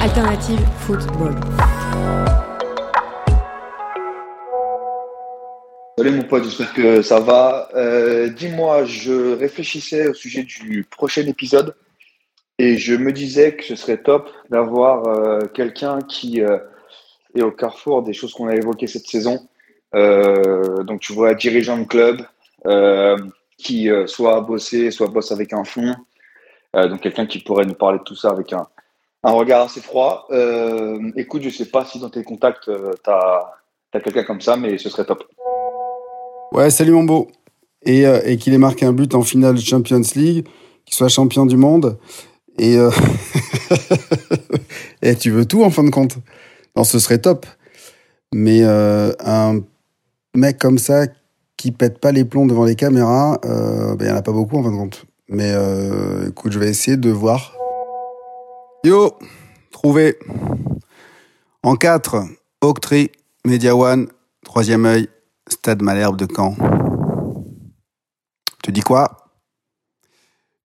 Alternative Football. Salut mon pote, j'espère que ça va. Euh, Dis-moi, je réfléchissais au sujet du prochain épisode et je me disais que ce serait top d'avoir euh, quelqu'un qui euh, est au carrefour des choses qu'on a évoquées cette saison. Donc tu vois, dirigeant de club qui soit a bossé, soit bosse avec un fond. Donc quelqu'un qui pourrait nous parler de tout ça avec un, un regard assez froid. Euh, écoute, je sais pas si dans tes contacts, tu as, quelqu'un comme ça, mais ce serait top. Ouais, salut mon beau. Et, euh, et qu'il ait marqué un but en finale Champions League, qu'il soit champion du monde. Et, euh... et tu veux tout en fin de compte? Non, ce serait top. Mais euh, un mec comme ça qui pète pas les plombs devant les caméras, euh, ben, il y en a pas beaucoup en fin de compte. Mais euh, écoute, je vais essayer de voir. Yo, trouvé. En 4, Octree, Media One, Troisième œil, Stade Malherbe de Caen. Tu dis quoi?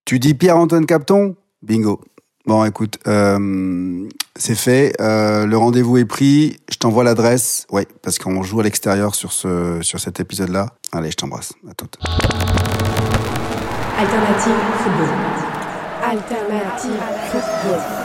Tu dis Pierre-Antoine Capton? Bingo. Bon, écoute, euh, c'est fait. Euh, le rendez-vous est pris. Je t'envoie l'adresse. Ouais, parce qu'on joue à l'extérieur sur cet épisode-là. Allez, je t'embrasse. À toutes. Alternative Football. Alternative Football.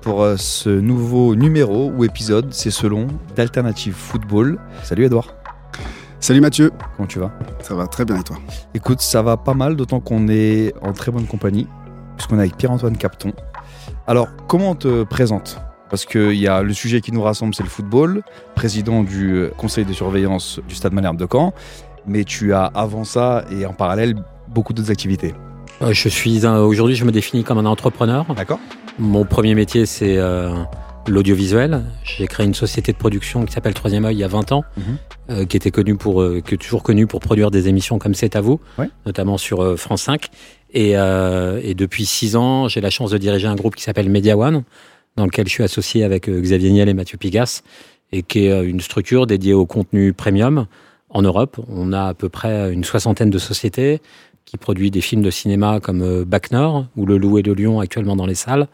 pour euh, ce nouveau numéro ou épisode, c'est selon d'Alternative Football. Salut Edouard, Salut Mathieu. comment tu vas? Ça va très bien et toi? Écoute, ça va pas mal, d'autant qu'on est en très bonne compagnie, puisqu'on est avec Pierre-Antoine Capton. Alors, comment on te présente? Parce qu'il y a le sujet qui nous rassemble, c'est le football, président du euh, conseil de surveillance du Stade Malherbe de Caen, mais tu as avant ça et en parallèle beaucoup d'autres activités. Euh, Je suis aujourd'hui, je me définis comme un entrepreneur. D'accord Mon premier métier, c'est euh, l'audiovisuel. J'ai créé une société de production qui s'appelle Troisième œil il y a 20 ans, Mhm. euh, qui était connue pour, euh, qui est toujours connue pour produire des émissions comme C'est à vous, Ouais. notamment sur euh, France 5. Et, euh, et depuis 6 ans, j'ai la chance de diriger un groupe qui s'appelle Media One, dans lequel je suis associé avec euh, Xavier Niel et Mathieu Pigas, et qui est une structure dédiée au contenu premium en Europe. On a à peu près une soixantaine de sociétés qui produit des films de cinéma comme euh, Bac Nord ou Le Loup et le Lion actuellement dans les salles,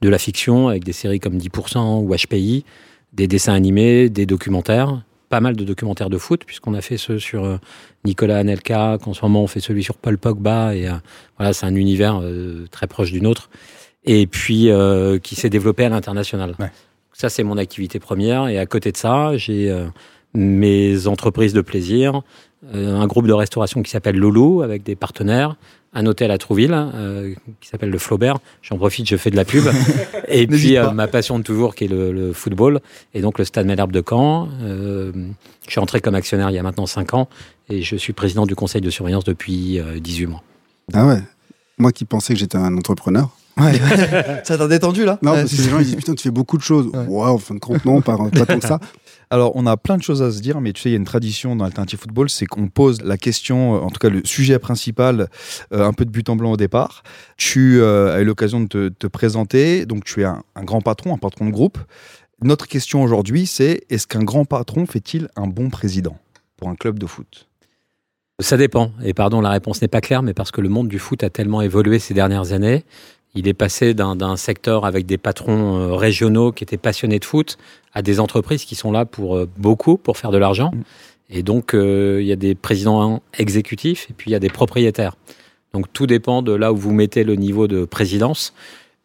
de la fiction avec des séries comme 10% ou HPI, des dessins animés, des documentaires, pas mal de documentaires de foot puisqu'on a fait ceux sur euh, Nicolas Anelka, qu'en ce moment on fait celui sur Paul Pogba et euh, voilà c'est un univers euh, très proche du nôtre et puis euh, qui s'est développé à l'international. Ouais. Ça c'est mon activité première et à côté de ça j'ai mes entreprises de plaisir, un groupe de restauration qui s'appelle Loulou avec des partenaires, un hôtel à Trouville euh, qui s'appelle le Flaubert. J'en profite, je fais de la pub. et puis euh, ma passion de toujours qui est le, le football et donc le Stade Malherbe de Caen. Euh, je suis entré comme actionnaire il y a maintenant 5 ans et je suis président du conseil de surveillance depuis euh, 18 mois. Ah ouais Moi qui pensais que j'étais un entrepreneur. Ouais. ça t'a détendu là? Non, parce que c'est- les gens ils disent putain, tu fais beaucoup de choses. Ouais. Ouais, en fin de compte, non, pas, pas tant que ça. Alors, on a plein de choses à se dire, mais tu sais, il y a une tradition dans Alternative Football, c'est qu'on pose la question, euh, en tout cas le sujet principal, euh, un peu de but en blanc au départ. Tu euh, as eu l'occasion de te, te présenter, donc tu es un grand patron, un patron de groupe. Notre question aujourd'hui, c'est est-ce qu'un grand patron fait-il un bon président pour un club de foot? Ça dépend. Et pardon, la réponse n'est pas claire, mais parce que le monde du foot a tellement évolué ces dernières années. Il est passé d'un secteur avec des patrons euh, régionaux qui étaient passionnés de foot à des entreprises qui sont là pour euh, beaucoup, pour faire de l'argent. Mm. Et donc, euh, il y a des présidents exécutifs et puis il y a des propriétaires. Donc, tout dépend de là où vous mettez le niveau de présidence.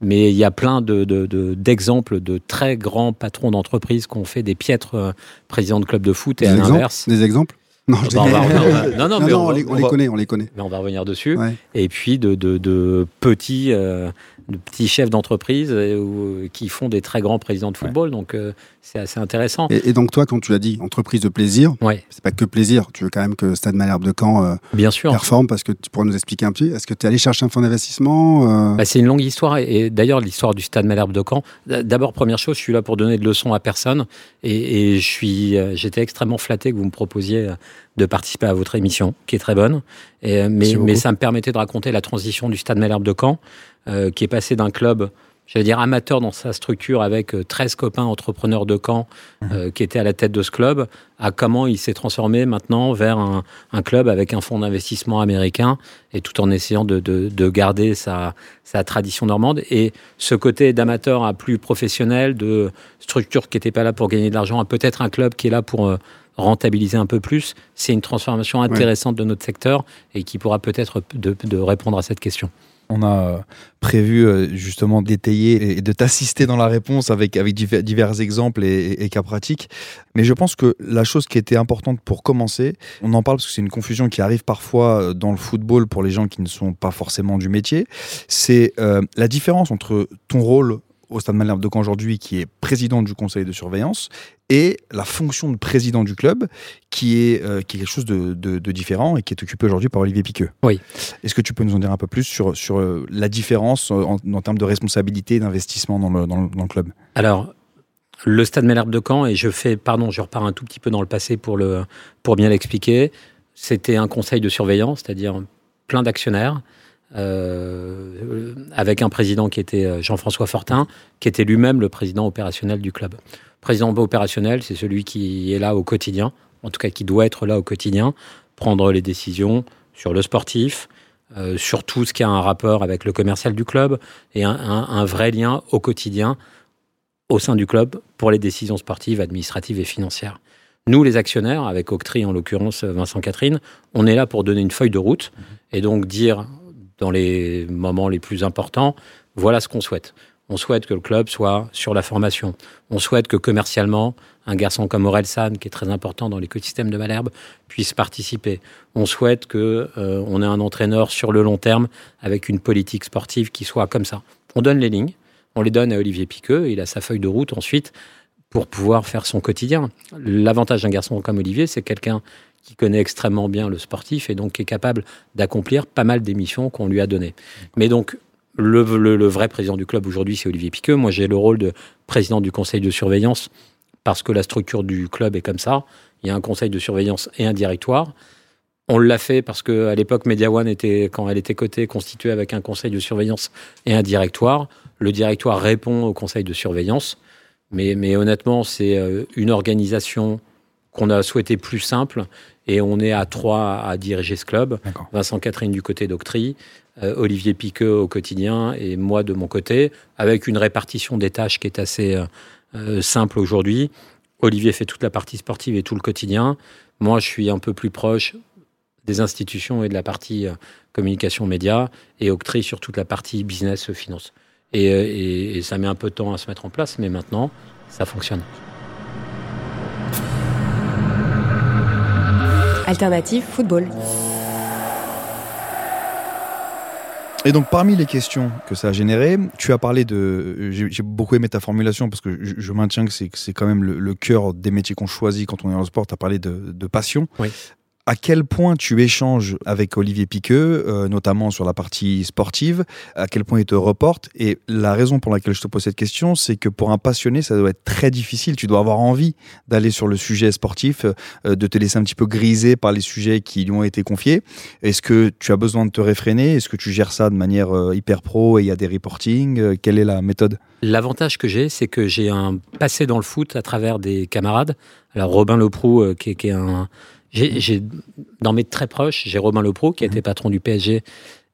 Mais il y a plein d'exemples de, de, d'exemples de très grands patrons d'entreprise qui ont fait des piètres présidents de clubs de foot et Des à l'inverse. Des exemples? Non, je Bah, on va revenir- non, non, mais non, on les, on on les va- connaît, on les connaît. Mais on va revenir dessus. Ouais. Et puis de, de, de petits, euh, de petits chefs d'entreprise euh, ou- qui font des très grands présidents de football. Donc euh, c'est assez intéressant. Et, et donc toi, quand tu as dit entreprise de plaisir, Ouais, c'est pas que plaisir. Tu veux quand même que Stade Malherbe de Caen euh, bien sûr. performe parce que tu pourrais nous expliquer un petit. Est-ce que tu es allé chercher un fonds d'investissement euh, Bah, c'est une longue histoire et, d'ailleurs l'histoire du Stade Malherbe de Caen. D'abord première chose, je suis là pour donner de leçons à personne et, et je suis, euh, j'étais extrêmement flatté que vous me proposiez euh, de participer à votre émission, qui est très bonne. Et, euh, mais, mais ça me permettait de raconter la transition du Stade Malherbe de Caen, euh, qui est passé d'un club, j'allais dire amateur dans sa structure, avec euh, 13 copains entrepreneurs de Caen euh, qui étaient à la tête de ce club, à comment il s'est transformé maintenant vers un, un club avec un fonds d'investissement américain et tout en essayant de, de- de garder sa, sa tradition normande. Et ce côté d'amateur à plus professionnel, de structure qui n'était pas là pour gagner de l'argent, à peut-être un club qui est là pour euh, rentabiliser un peu plus, c'est une transformation intéressante de notre secteur et qui pourra peut-être de, de répondre à cette question. On a euh, prévu euh, justement d'étayer et de t'assister dans la réponse avec, avec diver- divers exemples et, cas pratiques. Mais je pense que la chose qui était importante pour commencer, on en parle parce que c'est une confusion qui arrive parfois euh, dans le football pour les gens qui ne sont pas forcément du métier, c'est la différence entre ton rôle au Stade Malherbe de Caen aujourd'hui, qui est président du conseil de surveillance, et la fonction de président du club, qui est, euh, qui est quelque chose de, de- de différent et qui est occupé aujourd'hui par Olivier Piqueux. Oui. Est-ce que tu peux nous en dire un peu plus sur, sur euh, la différence euh, en, en termes de responsabilité et d'investissement dans le, dans, le, dans le club? Alors, le Stade Malherbe de Caen, et je fais, pardon, je repars un tout petit peu dans le passé pour, le, pour bien l'expliquer, c'était un conseil de surveillance, c'est-à-dire plein d'actionnaires, euh, avec un président qui était euh, Jean-François Fortin, qui était lui-même le président opérationnel du club. Président opérationnel, c'est celui qui est là au quotidien, en tout cas qui doit être là au quotidien, prendre les décisions sur le sportif, euh, sur tout ce qui a un rapport avec le commercial du club, et un, un- vrai lien au quotidien au sein du club pour les décisions sportives, administratives et financières. Nous, les actionnaires, avec Octree en l'occurrence Vincent Catherine, on est là pour donner une feuille de route et donc dire dans les moments les plus importants, voilà ce qu'on souhaite. On souhaite que le club soit sur la formation. On souhaite que commercialement, un garçon comme Aurel San, qui est très important dans l'écosystème de Malherbe, puisse participer. On souhaite que euh, on ait un entraîneur sur le long terme avec une politique sportive qui soit comme ça. On donne les lignes, on les donne à Olivier Piqueux, il a sa feuille de route ensuite pour pouvoir faire son quotidien. L'avantage d'un garçon comme Olivier, c'est quelqu'un qui connaît extrêmement bien le sportif et donc qui est capable d'accomplir pas mal des missions qu'on lui a données. Mais donc, le, le- le vrai président du club aujourd'hui, c'est Olivier Piqueux. Moi, j'ai le rôle de président du conseil de surveillance parce que la structure du club est comme ça. Il y a un conseil de surveillance et un directoire. On l'a fait parce que à l'époque, Media One était, quand elle était cotée, constituée avec un conseil de surveillance et un directoire. Le directoire répond au conseil de surveillance. Mais, mais honnêtement, c'est euh, une organisation qu'on a souhaité plus simple et on est à trois à diriger ce club. Vincent Catherine du côté d'Octree, euh, Olivier Piqueux au quotidien et moi de mon côté, avec une répartition des tâches qui est assez euh, euh, simple aujourd'hui. Olivier fait toute la partie sportive et tout le quotidien. Moi, je suis un peu plus proche des institutions et de la partie euh, communication média et Octree sur toute la partie business finance. Et, et- et ça met un peu de temps à se mettre en place, mais maintenant, ça fonctionne. Alternative football. Et donc, parmi les questions que ça a généré, tu as parlé de. J'ai beaucoup aimé ta formulation parce que je, je maintiens que c'est que c'est quand même le, le cœur des métiers qu'on choisit quand on est dans le sport. Tu as parlé de, de passion. Oui. À quel point tu échanges avec Olivier Piqueux, euh, notamment sur la partie sportive, à quel point il te reporte. Et la raison pour laquelle je te pose cette question, c'est que pour un passionné, ça doit être très difficile. Tu dois avoir envie d'aller sur le sujet sportif, euh, de te laisser un petit peu griser par les sujets qui lui ont été confiés. Est-ce que tu as besoin de te réfréner? Est-ce que tu gères ça de manière euh, hyper pro et il y a des reportings? Quelle est la méthode? L'avantage que j'ai, c'est que j'ai un passé dans le foot à travers des camarades. Alors Robin Leproux, qui est un, j'ai, j'ai- dans mes très proches, j'ai Robin Leproux qui a été patron du PSG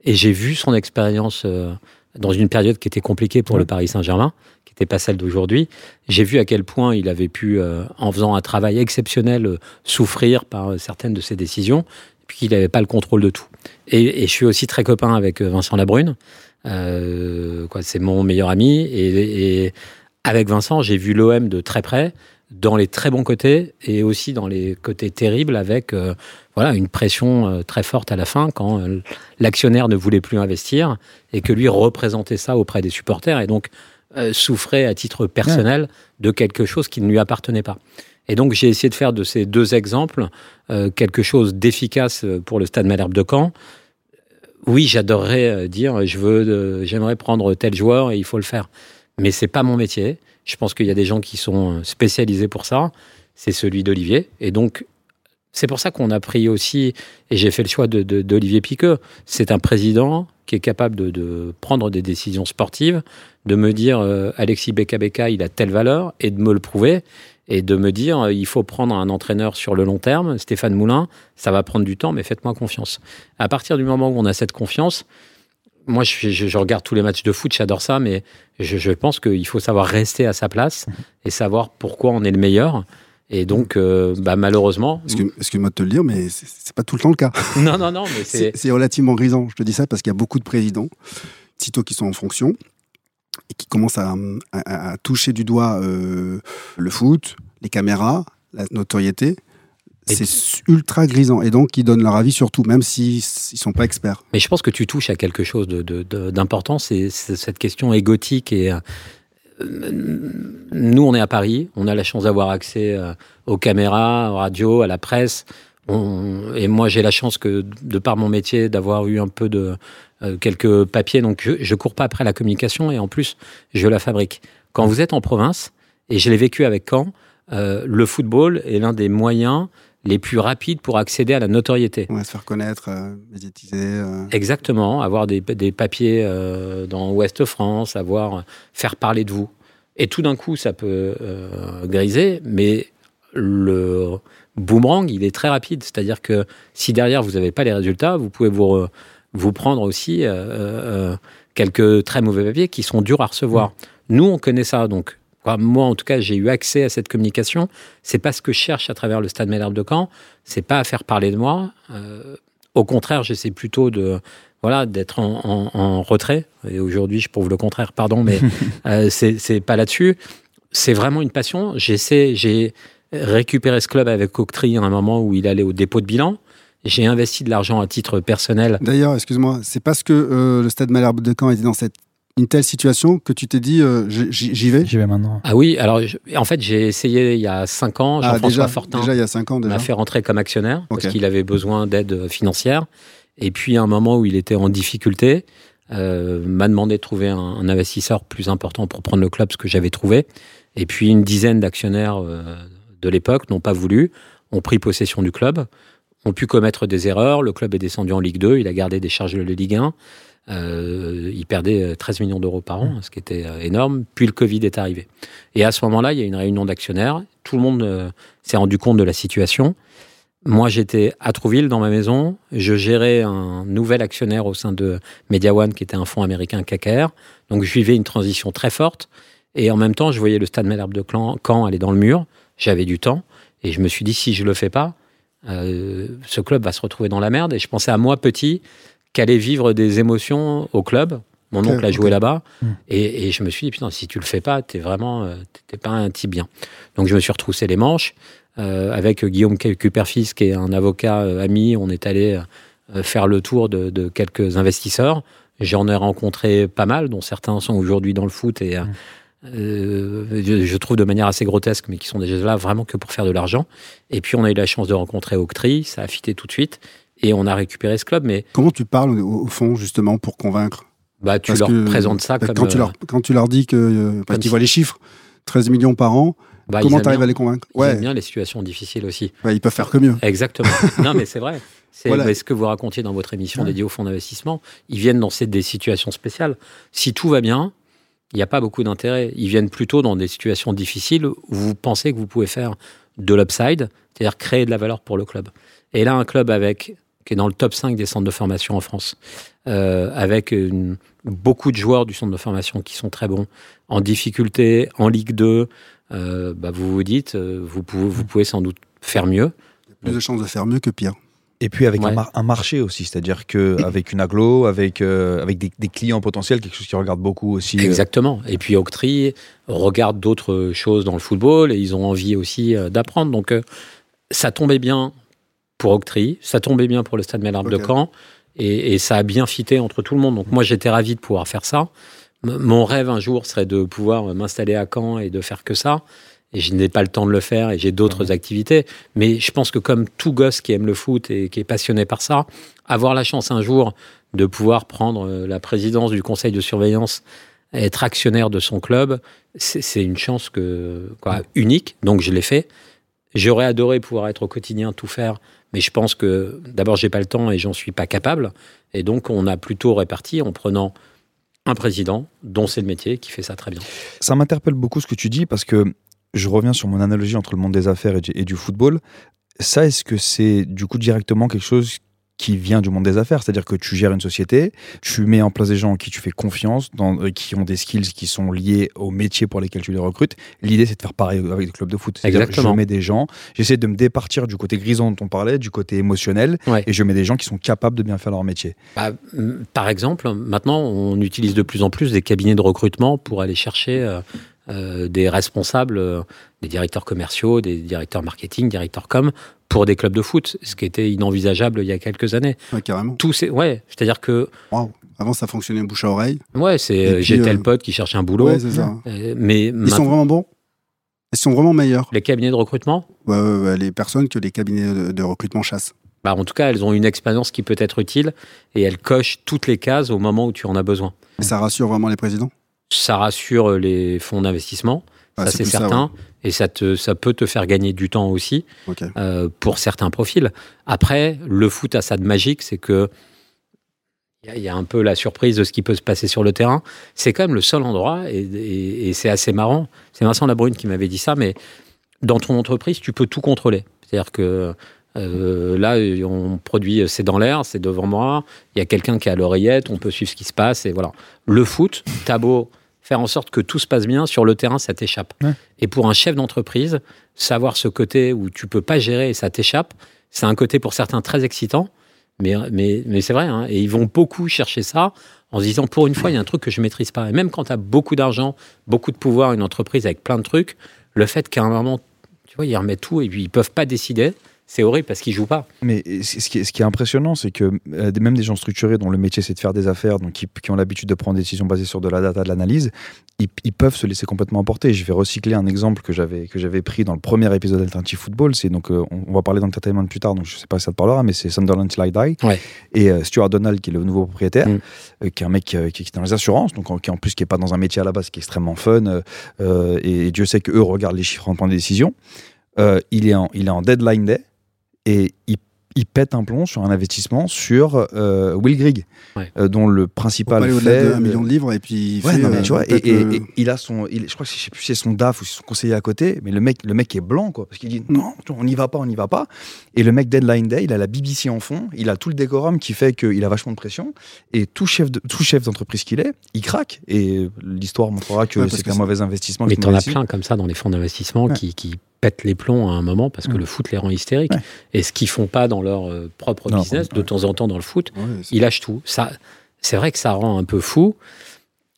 et j'ai vu son expérience euh, dans une période qui était compliquée pour Ouais. le Paris Saint-Germain, qui n'était pas celle d'aujourd'hui. J'ai vu à quel point il avait pu, euh, en faisant un travail exceptionnel, euh, souffrir par euh, certaines de ses décisions, puis qu'il n'avait pas le contrôle de tout. Et, et je suis aussi très copain avec euh, Vincent Labrune. Euh, quoi, c'est mon meilleur ami. Et, et avec Vincent, j'ai vu l'OM de très près, dans les très bons côtés et aussi dans les côtés terribles, avec euh, voilà une pression euh, très forte à la fin quand euh, l'actionnaire ne voulait plus investir et que lui représentait ça auprès des supporters et donc euh, souffrait à titre personnel de quelque chose qui ne lui appartenait pas. Et donc j'ai essayé de faire de ces deux exemples euh, quelque chose d'efficace pour le Stade Malherbe de Caen. Oui, j'adorerais dire je veux, euh, j'aimerais prendre tel joueur et il faut le faire, mais c'est pas mon métier. Je pense qu'il y a des gens qui sont euh, spécialisés pour ça. C'est celui d'Olivier, et donc c'est pour ça qu'on a pris aussi, et j'ai fait le choix de- de- d'Olivier Piqueux. C'est un président qui est capable de, de prendre des décisions sportives, de me dire euh, Alexis Beka il a telle valeur, et de me le prouver, et de me dire euh, il faut prendre un entraîneur sur le long terme, Stéphane Moulin, ça va prendre du temps, mais faites-moi confiance. À partir du moment où on a cette confiance, moi je, je- je regarde tous les matchs de foot, j'adore ça, mais je, je pense qu'il faut savoir rester à sa place et savoir pourquoi on est le meilleur. Et donc, euh, bah, malheureusement, Excuse- Excuse-moi de te le dire, mais c'est pas tout le temps le cas. non, non, non, mais C'est c'est c'est relativement grisant. Je te dis ça parce qu'il y a beaucoup de présidents, sitôt qui sont en fonction, et qui commencent à, à- à toucher du doigt euh, le foot, les caméras, la notoriété. C'est ultra grisant. Et donc, ils donnent leur avis sur tout, même s'ils ne sont pas experts. Mais je pense que tu touches à quelque chose de- de- de- d'important, c'est cette question égotique. Et euh, nous, on est à Paris, on a la chance d'avoir accès euh, aux caméras, aux radios, à la presse. On- et moi, j'ai la chance que, de par mon métier, d'avoir eu un peu de euh, quelques papiers. Donc, je, je cours pas après la communication et en plus, je la fabrique. Quand vous êtes en province, et je l'ai vécu avec Caen, euh, le football est l'un des moyens les plus rapides pour accéder à la notoriété. On va se faire connaître, euh, médiatiser. euh. Exactement, avoir des, des papiers euh, dans Ouest France, avoir faire parler de vous. Et tout d'un coup, ça peut euh, griser, mais le boomerang, il est très rapide. C'est-à-dire que si derrière vous n'avez pas les résultats, vous pouvez vous, vous prendre aussi quelques très mauvais papiers qui sont durs à recevoir. Nous, on connaît ça, donc. Enfin, Moi, en tout cas, j'ai eu accès à cette communication. C'est pas ce que je cherche à travers le Stade Malherbe de Caen. C'est pas à faire parler de moi. Euh, au contraire, j'essaie plutôt de voilà d'être en, en- en retrait. Et aujourd'hui, je prouve le contraire. Pardon, mais euh, c'est pas là-dessus. C'est vraiment une passion. J'essaie, j'ai récupéré ce club avec Octree à un moment où il allait au dépôt de bilan. J'ai investi de l'argent à titre personnel. D'ailleurs, excuse-moi, c'est parce que euh, le stade Malherbe de Caen était dans cette, une telle situation que tu t'es dit euh, j'y vais? J'y vais maintenant. Ah oui, alors je- en fait, j'ai essayé il y a cinq ans. Ah, Jean-François déjà, Fortin déjà il y a 5 ans déjà. m'a fait rentrer comme actionnaire parce qu'il avait besoin d'aide financière. Et puis, à un moment où il était en difficulté, euh, m'a demandé de trouver un, un investisseur plus important pour prendre le club, ce que j'avais trouvé. Et puis, une dizaine d'actionnaires euh, de l'époque n'ont pas voulu, ont pris possession du club, ont pu commettre des erreurs. Le club est descendu en Ligue 2, il a gardé des charges de Ligue 1. Euh, il perdait euh, 13 millions d'euros par an, ce qui était euh, énorme. Puis le Covid est arrivé. Et à ce moment-là, il y a une réunion d'actionnaires. Tout le monde euh, s'est rendu compte de la situation. Moi, j'étais à Trouville dans ma maison. Je gérais un nouvel actionnaire au sein de Media One, qui était un fonds américain KKR. Donc, je vivais une transition très forte. Et en même temps, je voyais le stade Malherbe de Caen aller dans le mur. J'avais du temps. Et je me suis dit, si je le fais pas, euh, ce club va se retrouver dans la merde. Et je pensais à moi, petit, qu'allait vivre des émotions au club. Mon oncle a joué là-bas. Mm. Et, et je me suis dit, putain, si tu le fais pas, t'es vraiment, euh, t'es- pas un type bien. Donc, je me suis retroussé les manches. Euh, avec Guillaume Cuperfis, qui est un avocat euh, ami, on est allé euh, faire le tour de, de quelques investisseurs. J'en ai rencontré pas mal, dont certains sont aujourd'hui dans le foot et euh, je, je trouve de manière assez grotesque, mais qui sont déjà là vraiment que pour faire de l'argent. Et puis on a eu la chance de rencontrer Octree, ça a fité tout de suite et on a récupéré ce club. Mais Comment tu parles au, au fond justement pour convaincre bah, tu Parce leur que, présentes ça bah, comme quand, tu euh, leur, quand tu leur dis que. euh, parce comme qu'ils si- voient les chiffres, 13 millions par an, bah, comment tu arrives à les convaincre? Ils Ouais, aiment bien les situations difficiles aussi. ils peuvent faire que mieux. Exactement. non, mais c'est vrai. C'est Voilà. ce que vous racontiez dans votre émission Ouais. dédiée au fonds d'investissement. Ils viennent dans ces- des situations spéciales. Si tout va bien, il n'y a pas beaucoup d'intérêt. Ils viennent plutôt dans des situations difficiles où vous pensez que vous pouvez faire de l'upside, c'est-à-dire créer de la valeur pour le club. Et là, un club avec qui est dans le top 5 des centres de formation en France, euh, avec une beaucoup de joueurs du centre de formation qui sont très bons, en difficulté, en Ligue 2, euh, bah, vous vous dites, euh, vous, pouvez, vous pouvez sans doute faire mieux. Plus de chances de faire mieux que pire. Et puis avec un, Ouais. mar- un marché aussi, c'est-à-dire que avec une aglo, avec, euh, avec des, des clients potentiels, quelque chose qui regarde beaucoup aussi. euh, Exactement. Et puis Octree regarde d'autres choses dans le football et ils ont envie aussi euh, d'apprendre. Donc euh, ça tombait bien pour Octree, ça tombait bien pour le Stade Malherbe de Ok. Caen et, et ça a bien fité entre tout le monde. Donc moi j'étais ravi de pouvoir faire ça. M- mon rêve un jour serait de pouvoir m'installer à Caen et de faire que ça. Et je n'ai pas le temps de le faire et j'ai d'autres activités. Mais je pense que comme tout gosse qui aime le foot et qui est passionné par ça, avoir la chance un jour de pouvoir prendre euh, la présidence du conseil de surveillance, être actionnaire de son club, c'est c'est une chance que, quoi, unique. Donc je l'ai fait. J'aurais adoré pouvoir être au quotidien, tout faire, mais je pense que d'abord j'ai pas le temps et j'en suis pas capable. Et donc on a plutôt réparti en prenant un président dont c'est le métier qui fait ça très bien. Ça m'interpelle beaucoup ce que tu dis parce que je reviens sur mon analogie entre le monde des affaires et du, et du football. Ça, est-ce que c'est du coup directement quelque chose qui vient du monde des affaires C'est-à-dire que tu gères une société, tu mets en place des gens en qui tu fais confiance, dans, euh, qui ont des skills qui sont liés au métier pour lesquels tu les recrutes. L'idée, c'est de faire pareil avec des clubs de foot. Exactement. Je mets des gens, j'essaie de me départir du côté grisant dont on parlait, du côté émotionnel, Ouais. et je mets des gens qui sont capables de bien faire leur métier. Bah, par exemple, maintenant, on utilise de plus en plus des cabinets de recrutement pour aller chercher euh, des responsables, euh, des directeurs commerciaux, des directeurs marketing, directeurs com, pour des clubs de foot, ce qui était inenvisageable il y a quelques années. Ouais, carrément. Tout c'est ouais, c'est-à-dire que. Avant, ça fonctionnait bouche à oreille. ouais, c'est euh, j'ai tel euh, pote qui cherche un boulot, Ouais, ça. euh, mais Ils maintenant, sont vraiment bons? Ils sont vraiment meilleurs? les cabinets de recrutement, Ouais, ouais, ouais, les personnes que les cabinets de, de recrutement chassent. bah, en tout cas, elles ont une expérience qui peut être utile et elles cochent toutes les cases au moment où tu en as besoin. Et ça rassure vraiment les présidents? Ça rassure les fonds d'investissement, Ouais, ça c'est certain, et ça, te, ça peut te faire gagner du temps aussi. euh, pour certains profils. Après, le foot a ça de magique, c'est que il y a- y, a un peu la surprise de ce qui peut se passer sur le terrain. C'est quand même le seul endroit, et, et- et c'est assez marrant. C'est Vincent Labrune qui m'avait dit ça, mais dans ton entreprise, tu peux tout contrôler. C'est-à-dire que euh, là, on produit, c'est dans l'air, c'est devant moi. Il y a quelqu'un qui à l'oreillette, on peut suivre ce qui se passe, et voilà. Le foot, t'as beau faire en sorte que tout se passe bien sur le terrain, ça t'échappe. Ouais. Et pour un chef d'entreprise, savoir ce côté où tu peux pas gérer et ça t'échappe, c'est un côté pour certains très excitant, mais, mais, mais c'est vrai. hein. et ils vont beaucoup chercher ça en se disant pour une fois, il y a un truc que je maîtrise pas. Et même quand tu as beaucoup d'argent, beaucoup de pouvoir, une entreprise avec plein de trucs, le fait qu'à un moment, tu vois, ils remettent tout et puis ils peuvent pas décider, c'est horrible parce qu'ils jouent pas. Mais ce qui est, ce qui est impressionnant, c'est que euh, même des gens structurés dont le métier c'est de faire des affaires, donc qui, qui ont l'habitude de prendre des décisions basées sur de la data, de l'analyse, ils, ils peuvent se laisser complètement emporter. Je vais recycler un exemple que j'avais que j'avais pris dans le premier épisode d'Alternative Football. C'est donc euh, on, on va parler d'entertainment plus tard, donc je sais pas si ça te parlera, mais c'est Sunderland I Die Ouais. et euh, Stuart Donald qui est le nouveau propriétaire, Mm. euh, qui est un mec qui, qui est dans les assurances, donc en, qui en plus qui est pas dans un métier à la base qui est extrêmement fun. euh, et, Dieu sait que eux regardent les chiffres en prenant des décisions. Il est en il est en deadline day et il, il pète un plomb sur un investissement sur euh, Will Grigg, Ouais. euh, dont le principal fait. de 1 million de livres et puis il Ouais, fait, non, mais euh, tu vois, et, peut-être et- le- et il a son, il- je crois que je sais plus si c'est son DAF ou son conseiller à côté, mais le mec, le mec est blanc, quoi, parce qu'il dit non, on n'y va pas, on n'y va pas. Et le mec Deadline Day, il a la BBC en fond, il a tout le décorum qui fait qu'il a vachement de pression, et tout chef, de, tout chef d'entreprise qu'il est, il craque. Et l'histoire montrera que Ouais, c'est un mauvais investissement. Mais t'en as plein comme ça dans les fonds d'investissement Ouais. qui, qui pètent les plombs à un moment parce que Ouais. le foot les rend hystériques. Ouais. Et ce qu'ils font pas dans leur euh, propre Non, business, de temps en temps dans le foot, Ouais, ils lâchent tout. Ça, c'est vrai que ça rend un peu fou.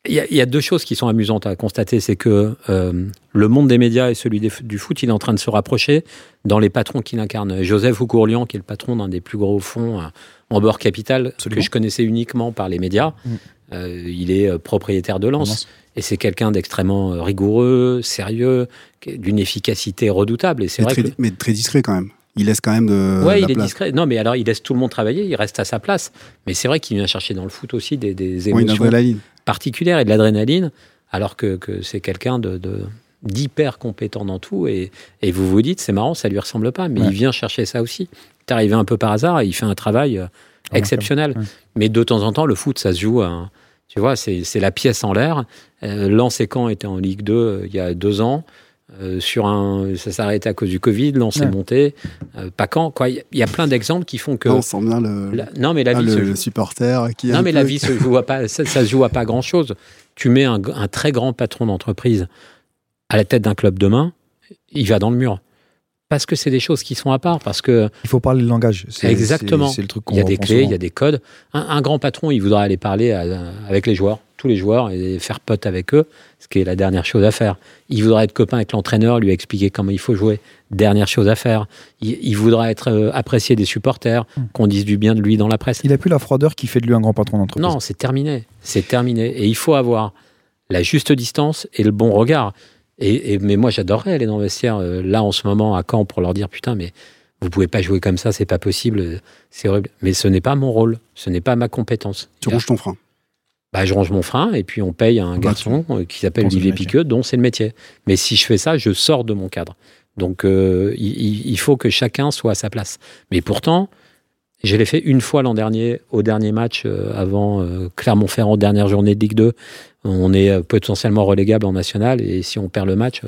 Il y, a, il y a deux choses qui sont amusantes à constater, c'est que euh, le monde des médias et celui des- du foot, il est en train de se rapprocher dans les patrons qu'il incarne. Joseph Ougourlian, qui est le patron d'un des plus gros fonds euh, en bord capital, Absolument. que je connaissais uniquement par les médias, Mm. euh, il est euh, propriétaire de Lens. Et c'est quelqu'un d'extrêmement euh, rigoureux, sérieux, d'une efficacité redoutable. Et c'est mais, vrai très, que mais très discret quand même. Il laisse quand même de Ouais, la il est discret. Non, mais alors il laisse tout le monde travailler, il reste à sa place. Mais c'est vrai qu'il vient chercher dans le foot aussi des, émotions particulières et de l'adrénaline, alors que, que c'est quelqu'un de, de- d'hyper compétent dans tout. Et, et vous vous dites, c'est marrant, ça lui ressemble pas, mais Ouais. il vient chercher ça aussi. C'est arrivé un peu par hasard et il fait un travail euh, exceptionnel. Ouais. Mais de temps en temps, le foot, ça se joue. à- tu vois, c'est, la pièce en l'air. Euh, Caen étaient en Ligue 2 euh, il y a deux ans. Euh, sur un, ça s'est arrêté à cause du Covid, l'on s'est Ouais. monté, euh, pas quand, quoi. Il y a- il y a plein d'exemples qui font que. on sent bien le, la- non, mais la ah, vie le, se le supporter qui Non, mais la vie se joue à pas, ça, ça se joue à pas grand chose. Tu mets un, un très grand patron d'entreprise à la tête d'un club demain, il va dans le mur. Parce que c'est des choses qui sont à part, parce que Il faut parler le langage. Exactement. C'est le truc qu'on il y a des clés, il y a des codes. Un, un grand patron, il voudra aller parler à- avec les joueurs, tous les joueurs, et faire pote avec eux, ce qui est la dernière chose à faire. Il voudra être copain avec l'entraîneur, lui expliquer comment il faut jouer, dernière chose à faire. Il, il voudra être euh, apprécié des supporters, Hmm. qu'on dise du bien de lui dans la presse. Il a plus la froideur qui fait de lui un grand patron d'entreprise. Non, c'est terminé. C'est terminé. Et il faut avoir la juste distance et le bon regard. Et, et- mais moi, j'adorerais aller dans le vestiaire, euh, là, en ce moment, à Caen, pour leur dire Putain, mais vous pouvez pas jouer comme ça, c'est pas possible, euh, c'est horrible. Mais ce n'est pas mon rôle, ce n'est pas ma compétence. Tu rouges ton frein. Bah, je range mon frein et puis on paye un garçon euh, qui s'appelle Olivier. Piqueux, dont c'est le métier. Mais si je fais ça, je sors de mon cadre. Donc euh, il, il- il faut que chacun soit à sa place. Mais pourtant, je l'ai fait une fois l'an dernier, au dernier match euh, avant euh, Clermont-Ferrand, dernière journée de Ligue 2. On est euh, potentiellement relégable en national et si on perd le match,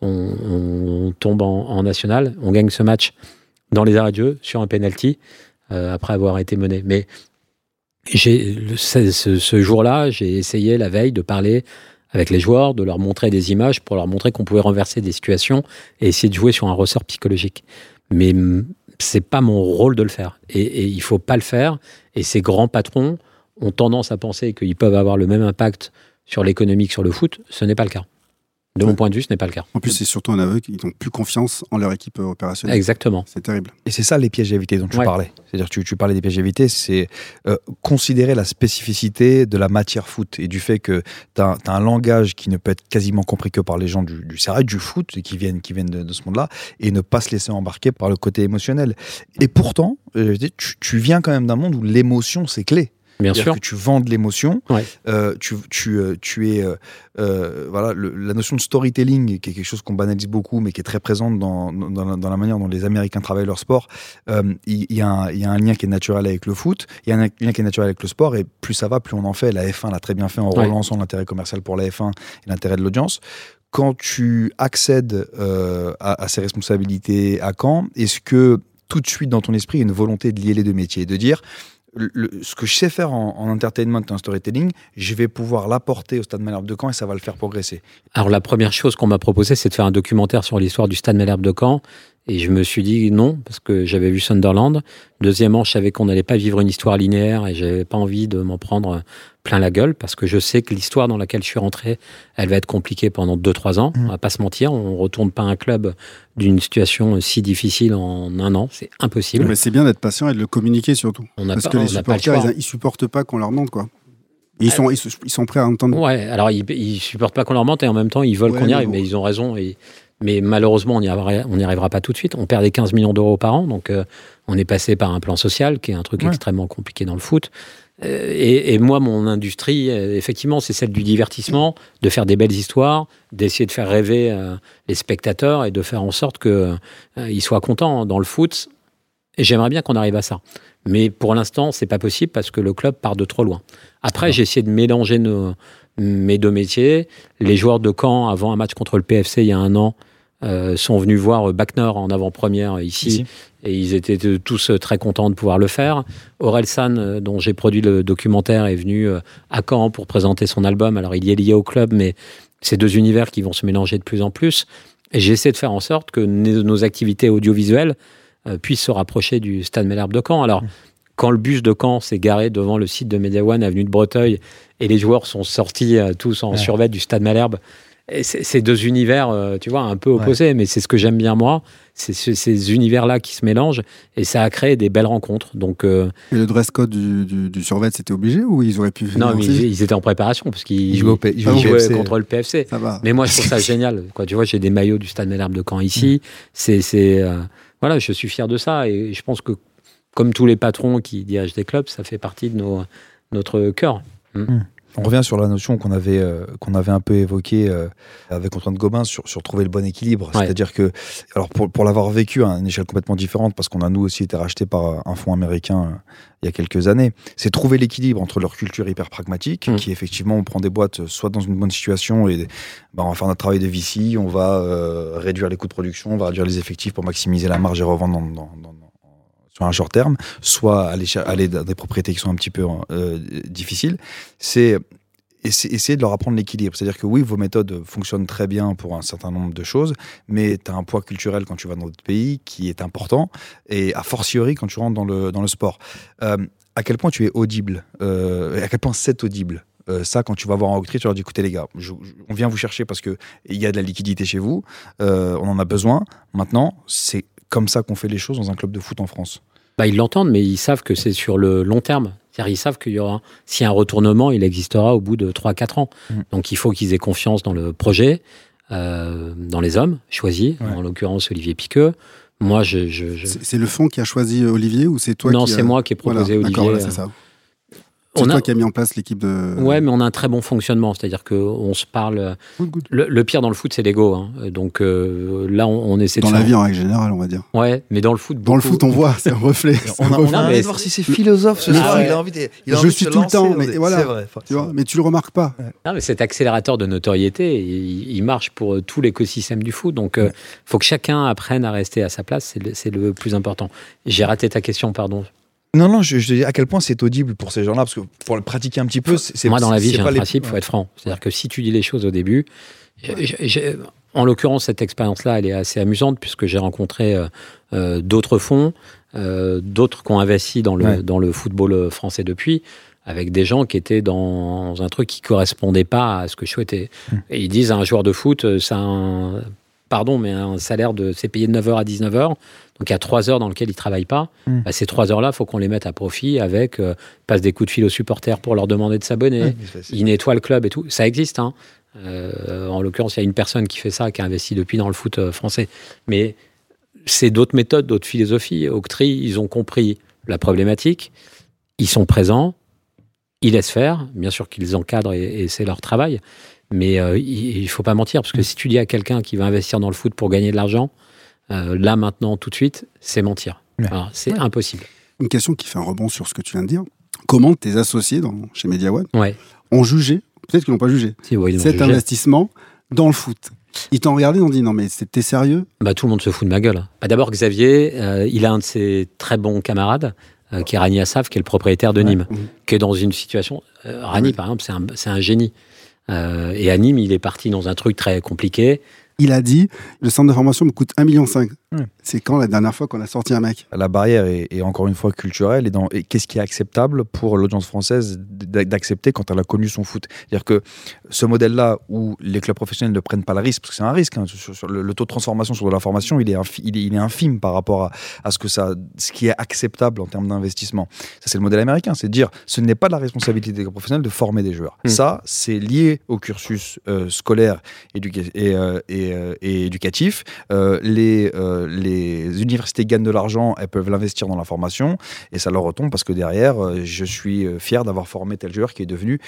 on, tombe en, en national. On gagne ce match dans les arrêts de jeu sur un penalty après avoir été mené. Mais ce, ce- jour-là, j'ai essayé la veille de parler avec les joueurs, de leur montrer des images pour leur montrer qu'on pouvait renverser des situations et essayer de jouer sur un ressort psychologique. Mais c'est pas mon rôle de le faire et, et il faut pas le faire. Et ces grands patrons ont tendance à penser qu'ils peuvent avoir le même impact sur l'économie que sur le foot. Ce n'est pas le cas. De mon point de vue, ce n'est pas le cas. En plus, c'est surtout un aveu qu'ils n'ont plus confiance en leur équipe opérationnelle. Exactement. C'est terrible. Et c'est ça les pièges à éviter dont tu Ouais. parlais. C'est-à-dire tu, tu parlais des pièges à éviter, c'est euh, considérer la spécificité de la matière foot et du fait que tu as, un langage qui ne peut être quasiment compris que par les gens du, du sérieux, du foot, et qui viennent, qui viennent de, de ce monde-là, et ne pas se laisser embarquer par le côté émotionnel. Et pourtant, euh, tu, tu viens quand même d'un monde où l'émotion, c'est clé. Bien sûr. que tu vends de l'émotion, Ouais. euh, tu, tu, euh, tu es euh, voilà le- la notion de storytelling qui est quelque chose qu'on banalise beaucoup mais qui est très présente dans, dans, la, dans la manière dont les Américains travaillent leur sport. Il y, a un- il y a un lien qui est naturel avec le foot, il y a un lien qui est naturel avec le sport et plus ça va, plus on en fait. La F1 l'a très bien fait en Ouais. relançant l'intérêt commercial pour la F1 et l'intérêt de l'audience. Quand tu accèdes euh, à, à ces responsabilités à Caen, est-ce que tout de suite dans ton esprit il y a une volonté de lier les deux métiers, de dire le- ce que je sais faire en, en entertainment en storytelling, je vais pouvoir l'apporter au Stade Malherbe de Caen et ça va le faire progresser. Alors la première chose qu'on m'a proposé, c'est de faire un documentaire sur l'histoire du Stade Malherbe de Caen. Et je me suis dit non, parce que j'avais vu Sunderland. Deuxièmement, je savais qu'on n'allait pas vivre une histoire linéaire et j'avais pas envie de m'en prendre plein la gueule, parce que je sais que l'histoire dans laquelle je suis rentré, elle va être compliquée pendant 2-3 ans. Mm. On va pas se mentir, on retourne pas un club d'une situation si difficile en un an, c'est impossible. Mais c'est bien d'être patient et de le communiquer surtout. On Parce pas, que les on le supporters, ils, ils supportent pas qu'on leur mente, quoi. Ils, sont, ils, prêts à entendre. Ouais, alors ils, ils supportent pas qu'on leur mente et en même temps ils veulent Ouais, qu'on y arrive, bon. mais ils ont raison. Et, mais malheureusement, on n'y arrivera, pas tout de suite. On perd des 15 millions d'euros par an, donc euh, on est passé par un plan social qui est un truc Ouais. extrêmement compliqué dans le foot. Euh, et, et moi, mon industrie, euh, effectivement, c'est celle du divertissement, de faire des belles histoires, d'essayer de faire rêver euh, les spectateurs et de faire en sorte qu'ils soient contents dans le foot. Et j'aimerais bien qu'on arrive à ça. Mais pour l'instant, c'est pas possible parce que le club part de trop loin. Après, j'ai essayé de mélanger nos, mes deux métiers. Les joueurs de Caen, avant un match contre le PFC il y a un an, euh, sont venus voir Bachner en avant-première ici, Ici. et ils étaient tous euh, très contents de pouvoir le faire. Aurel San, euh, dont j'ai produit le documentaire, est venu à Caen pour présenter son album. Alors il y est lié au club, mais c'est deux univers qui vont se mélanger de plus en plus. Et j'essaie de faire en sorte que nos activités audiovisuelles puissent se rapprocher du Stade Malherbe de Caen. Alors, quand le bus de Caen s'est garé devant le site de Media One, avenue de Breteuil, et les joueurs sont sortis euh, tous en Ouais. survêt du Stade Malherbe, c'est deux univers, euh, tu vois, un peu opposés, mais c'est ce que j'aime bien moi. C'est ce- ces univers-là qui se mélangent, et ça a créé des belles rencontres. Donc, euh, Et le dress code du, du, du survêt, c'était obligé ou ils auraient pu venir non, mais ils, ils étaient en préparation parce qu'ils Ils jouaient P- ils PFC. contre le PFC. Ça va. Mais moi, je trouve ça génial. Quoi. Tu vois, j'ai des maillots du Stade Malherbe de Caen ici. C'est, c'est, euh, voilà, je suis fier de ça et je pense que, comme tous les patrons qui dirigent des clubs, ça fait partie de nos, notre cœur. On revient sur la notion qu'on avait, euh, qu'on avait un peu évoquée euh, avec Antoine Gobin sur, sur trouver le bon équilibre. Ouais. C'est-à-dire que, alors pour, pour l'avoir vécu à une échelle complètement différente, parce qu'on a nous aussi été racheté par un fonds américain euh, il y a quelques années, c'est trouver l'équilibre entre leur culture hyper pragmatique, Mm. qui effectivement, on prend des boîtes soit dans une bonne situation et bah, on va faire notre travail de VC, on va réduire les coûts de production, on va réduire les effectifs pour maximiser la marge et revendre dans, dans- dans- sur un short terme, soit aller, aller dans des propriétés qui sont un petit peu euh, difficiles. C'est essa- essayer de leur apprendre l'équilibre. C'est-à-dire que oui, vos méthodes fonctionnent très bien pour un certain nombre de choses, mais tu as un poids culturel quand tu vas dans d'autres pays qui est important, et a fortiori quand tu rentres dans le, dans le sport. Euh, à quel point tu es audible, euh, à quel point c'est audible ça, quand tu vas voir un octroi, tu leur dis écoutez les gars, on vient vous chercher parce que il y a de la liquidité chez vous, on en a besoin. Maintenant, c'est comme ça qu'on fait les choses dans un club de foot en France. Bah, ils l'entendent, mais ils savent que c'est sur le long terme. C'est-à-dire, ils savent qu'il y aura, s'il y a un retournement, il existera au bout de 3-4 ans. Mm. Donc, il faut qu'ils aient confiance dans le projet, euh, dans les hommes choisis, Ouais. en l'occurrence Olivier Piqueux. Moi, je. je- je- C'est le fond qui a choisi Olivier ou c'est toi non, qui c'est a- moi qui ai proposé Voilà, d'accord, Olivier. voilà, c'est ça. On C'est a- toi qui as mis en place l'équipe de. Ouais, mais on a un très bon fonctionnement. C'est-à-dire qu'on se parle. Good, good. Le, le pire dans le foot, c'est l'ego. hein. Donc euh, là, on, on essaie Dans de. la faire- vie en règle générale, on va dire. Ouais, mais dans le foot. Dans le foot, on voit, c'est un reflet. c'est On a, on a un mais Edouard Cissé philosophe ce Ah soir. ouais. Il a envie de, il a Je de suis se tout le temps, dans mais des- voilà. C'est vrai. Tu vois, mais tu le remarques pas. Non, mais cet accélérateur de notoriété, il, il marche pour euh, tout l'écosystème du foot. Donc, il faut que chacun apprenne à rester à sa place. C'est le, c'est le plus important. J'ai raté ta question, pardon. Non, non, je, je dis à quel point c'est audible pour ces gens-là, parce que pour le pratiquer un petit peu, c'est. Moi, dans la vie, j'ai un les- principe, il faut être franc. C'est-à-dire que si tu dis les choses au début, en l'occurrence, cette expérience-là, elle est assez amusante puisque j'ai rencontré euh, euh, d'autres fonds, euh, d'autres qui ont investi dans le, Ouais. dans le football français depuis, avec des gens qui étaient dans un truc qui correspondait pas à ce que je souhaitais. Mm. Et ils disent à un joueur de foot, un, pardon, mais un salaire de, c'est payé de 9h à 19h. Donc il y a 3 heures dans lesquelles ils travaillent pas. Mm. Bah, ces 3 heures-là, il faut qu'on les mette à profit avec, euh, passe des coups de fil aux supporters pour leur demander de s'abonner. Ouais, c'est- c'est- Il nettoie le club et tout. Ça existe. Hein. Euh, en l'occurrence, il y a une personne qui fait ça, qui a investi depuis dans le foot euh, français. Mais c'est d'autres méthodes, d'autres philosophies. Octree, ils ont compris la problématique. Ils sont présents. Ils laissent faire. Bien sûr qu'ils encadrent et, et c'est leur travail. Mais euh, il ne faut pas mentir, parce que si tu dis à quelqu'un qui va investir dans le foot pour gagner de l'argent, euh, là, maintenant, tout de suite, c'est mentir. Ouais. C'est Ouais. impossible. Une question qui fait un rebond sur ce que tu viens de dire. Comment tes associés dans, chez Media One Ouais. ont jugé, peut-être qu'ils n'ont pas jugé, Si, cet jugé. investissement dans le foot? Ils t'ont regardé, ils ont dit non mais t'es sérieux? Bah, tout le monde se fout de ma gueule. Bah, D'abord, Xavier, euh, il a un de ses très bons camarades, euh, qui est Rani Assaf, qui est le propriétaire de Nîmes, Mhm. qui est dans une situation. euh, Rani, Ouais. par exemple, c'est un, un génie. Euh, et à Nîmes, il est parti dans un truc très compliqué. Il a dit le centre de formation me coûte 1,5 million. Ouais. C'est quand la dernière fois qu'on a sorti un mec La barrière est, est encore une fois culturelle et, dans- et qu'est-ce qui est acceptable pour l'audience française d'accepter quand elle a connu son foot? C'est-à-dire que ce modèle-là où les clubs professionnels ne prennent pas le risque, parce que c'est un risque, hein, sur- sur le, le taux de transformation sur de la formation, il est, infi- il est, il est infime par rapport à, à ce, que ça, ce qui est acceptable en termes d'investissement. Ça, c'est le modèle américain, c'est de dire ce n'est pas de la responsabilité des clubs professionnels de former des joueurs. Mm. Ça, c'est lié au cursus euh, scolaire éduca- et, euh, et, euh, et éducatif. Euh, les, euh, les universités gagnent de l'argent, elles peuvent l'investir dans la formation et ça leur retombe parce que derrière, je suis fier d'avoir formé tel joueur qui est devenu.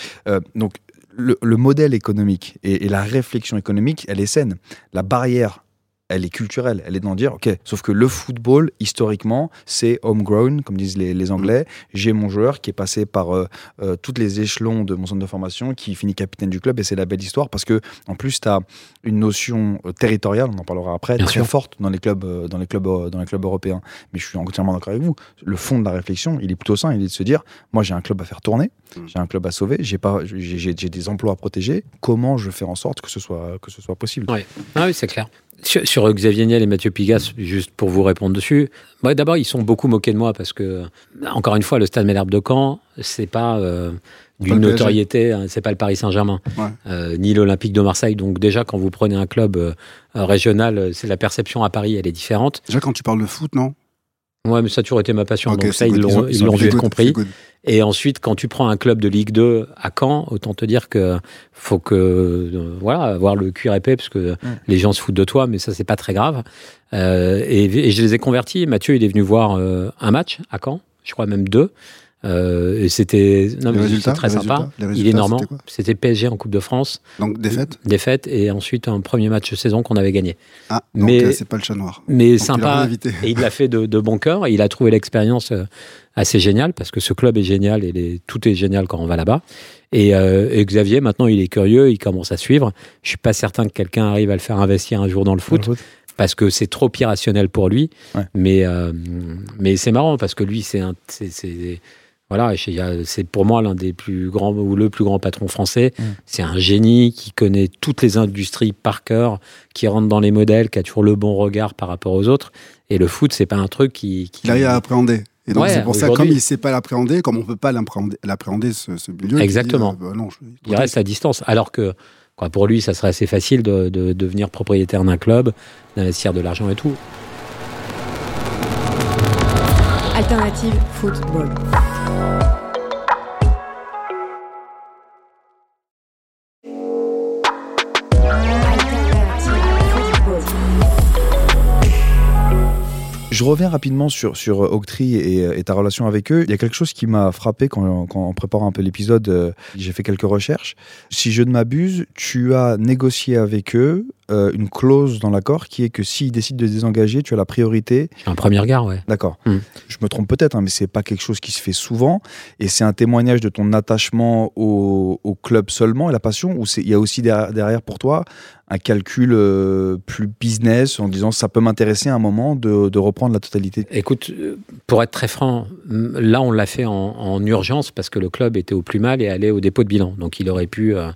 donc, le, le modèle économique et, et la réflexion économique, elle est saine. La barrière, elle est culturelle. Elle est d'en dire, ok, sauf que le football, historiquement, c'est homegrown, comme disent les, les Anglais. J'ai mon joueur qui est passé par euh, euh, toutes les échelons de mon centre de formation, qui finit capitaine du club et c'est la belle histoire parce que, en plus, tu as une notion euh, territoriale, on en parlera après, Bien très sûr. forte dans les clubs, euh, dans les clubs, dans les clubs européens. Mais je suis entièrement d'accord avec vous. Le fond de la réflexion, il est plutôt sain. Il est de se dire, moi, j'ai un club à faire tourner, Mm. j'ai un club à sauver, j'ai des emplois à protéger. Comment je fais en sorte que ce soit, que ce soit possible? Ah oui, c'est clair. Sur, sur Xavier Niel et Mathieu Pigas, juste pour vous répondre dessus, d'abord, ils sont beaucoup moqués de moi parce que, encore une fois, le stade Malherbe de Caen, c'est pas euh, d'une notoriété, hein, c'est pas le Paris Saint-Germain, Ouais. euh, ni l'Olympique de Marseille. Donc, déjà, quand vous prenez un club euh, régional, c'est la perception à Paris, elle est différente. Déjà quand tu parles de foot, non? Ouais, mais ça a toujours été ma passion, donc ça, ils l'ont ont- ils compris. Et ensuite, quand tu prends un club de Ligue 2 à Caen, autant te dire que faut que euh, voilà avoir le cuir épais parce que les gens se foutent de toi, mais ça c'est pas très grave. Euh, et, et je les ai convertis. Mathieu, il est venu voir euh, un match à Caen, je crois même deux. Euh, et c'était non, Les mais résultats, c'était très sympa. Il est normand. c'était PSG en Coupe de France. Donc, défaite Défaite et ensuite un premier match de saison qu'on avait gagné. Ah, donc Mais- euh, c'est pas le chat noir. Mais Donc, sympa. Et il l'a fait de, de bon cœur. Et il a trouvé l'expérience euh, assez géniale parce que ce club est génial et les- tout est génial quand on va là-bas. Et, euh, et Xavier, maintenant, il est curieux, il commence à suivre. Je suis pas certain que quelqu'un arrive à le faire investir un jour dans le foot parce que c'est trop irrationnel pour lui. Ouais. Mais, euh, mais c'est marrant parce que lui, c'est un. A- c'est pour moi l'un des plus grands ou le plus grand patron français. Mm. C'est un génie qui connaît toutes les industries par cœur, qui rentre dans les modèles, qui a toujours le bon regard par rapport aux autres. Et le foot, c'est pas un truc qui. qui- Il arrive à appréhender. Et donc, Ouais, c'est pour ça, comme il ne sait pas l'appréhender, comme on ne peut pas l'appréhender, l'appréhender ce, ce milieu. il dit, Exactement. euh, bah non, je- il reste à distance. Alors que quoi, pour lui, ça serait assez facile de, de devenir propriétaire d'un club, d'investir de l'argent et tout. Alternative football. Je reviens rapidement sur, sur Octree et, et ta relation avec eux. Il y a quelque chose qui m'a frappé quand, quand en préparant un peu l'épisode, euh, j'ai fait quelques recherches. Si je ne m'abuse, tu as négocié avec eux euh, une clause dans l'accord qui est que s'ils décident de se désengager, tu as la priorité. Un premier regard, ouais. D'accord. Hmm. Je me trompe peut-être, hein, mais c'est pas quelque chose qui se fait souvent. Et c'est un témoignage de ton attachement au, au club seulement et la passion, ou il y a aussi derrière, derrière pour toi un calcul euh, plus business en disant ça peut m'intéresser à un moment de, de reprendre la totalité? Écoute, euh, pour être très franc, là on l'a fait en, en urgence parce que le club était au plus mal et allait au dépôt de bilan. Donc il aurait pu euh,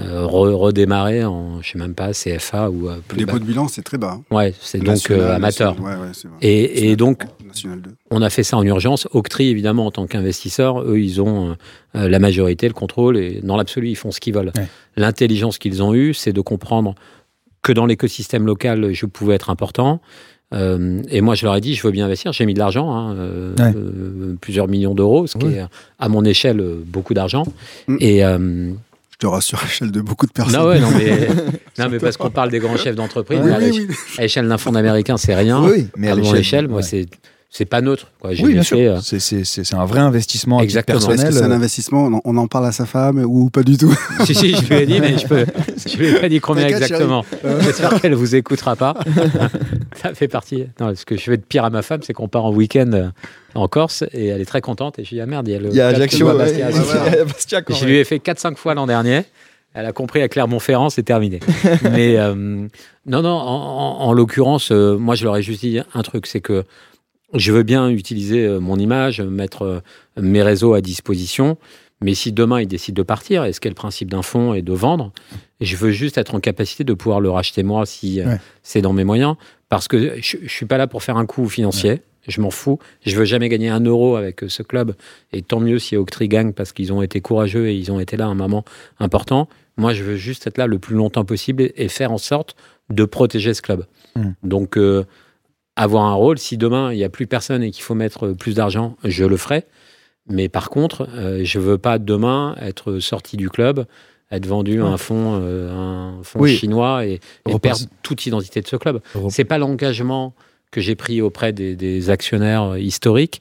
euh, re- redémarrer en, je sais même pas, CFA ou euh, Le plus dépôt bas. de bilan, c'est très bas. hein. Ouais, c'est donc National, euh, amateur. c'est- Ouais, ouais, c'est vrai. Et, et National- donc National 2. on a fait ça en urgence. Octree, évidemment, en tant qu'investisseur, eux, ils ont euh, la majorité, le contrôle, et dans l'absolu, ils font ce qu'ils veulent. Ouais. L'intelligence qu'ils ont eue, c'est de comprendre que dans l'écosystème local, je pouvais être important. Euh, et moi, je leur ai dit, je veux bien investir. J'ai mis de l'argent, hein, euh, Ouais. euh, plusieurs millions d'euros, ce qui Ouais. est, à mon échelle, beaucoup d'argent. Mm. Et euh, Je te rassure, à l'échelle de beaucoup de personnes. non, ouais, non, mais, non, mais parce qu'on parle des grands chefs d'entreprise. Oui, à oui, l'éche- oui. à l'échelle d'un fonds d'américain, c'est rien. Oui, mais à, mon échelle, moi, ouais. c'est c'est pas neutre. Quoi. J'ai Oui, bien fait, sûr. euh, C'est- un vrai investissement à Exactement. Est-ce personnel. que c'est un euh, investissement on en, on en parle à sa femme ou pas du tout Si, si, je lui ai dit, mais je peux. Je lui ai pas dit combien exactement. J'espère qu'elle vous écoutera pas. Ça fait partie. Non, ce que je fais de pire à ma femme, c'est qu'on part en week-end euh, en Corse et elle est très contente. Et je lui dis, ah merde, il y a le. Il y a Ajaccio, ouais, Bastia. Je lui ai fait 4-5 fois l'an dernier. Elle a compris à Clermont-Ferrand, c'est terminé. Mais euh, non, non, en, en- en l'occurrence, euh, moi, je leur ai juste dit un truc, c'est que je veux bien utiliser euh, mon image, mettre mes réseaux à disposition, mais si demain ils décident de partir, et ce qu'est le principe d'un fonds est de vendre, je veux juste être en capacité de pouvoir le racheter moi si c'est dans mes moyens, parce que je, je suis pas là pour faire un coup financier. Je m'en fous. Je veux jamais gagner un euro avec euh, ce club. Et tant mieux si Octree gagne parce qu'ils ont été courageux et ils ont été là à un moment important. Moi, je veux juste être là le plus longtemps possible et, faire en sorte de protéger ce club. Mm. Donc, euh, avoir un rôle. Si demain, il n'y a plus personne et qu'il faut mettre plus d'argent, je le ferai. Mais par contre, euh, je veux pas demain être sorti du club, être vendu à un fonds, euh, un fonds Oui. chinois et, et perdre toute identité de ce club. C'est pas l'engagement que j'ai pris auprès des, des actionnaires euh, historiques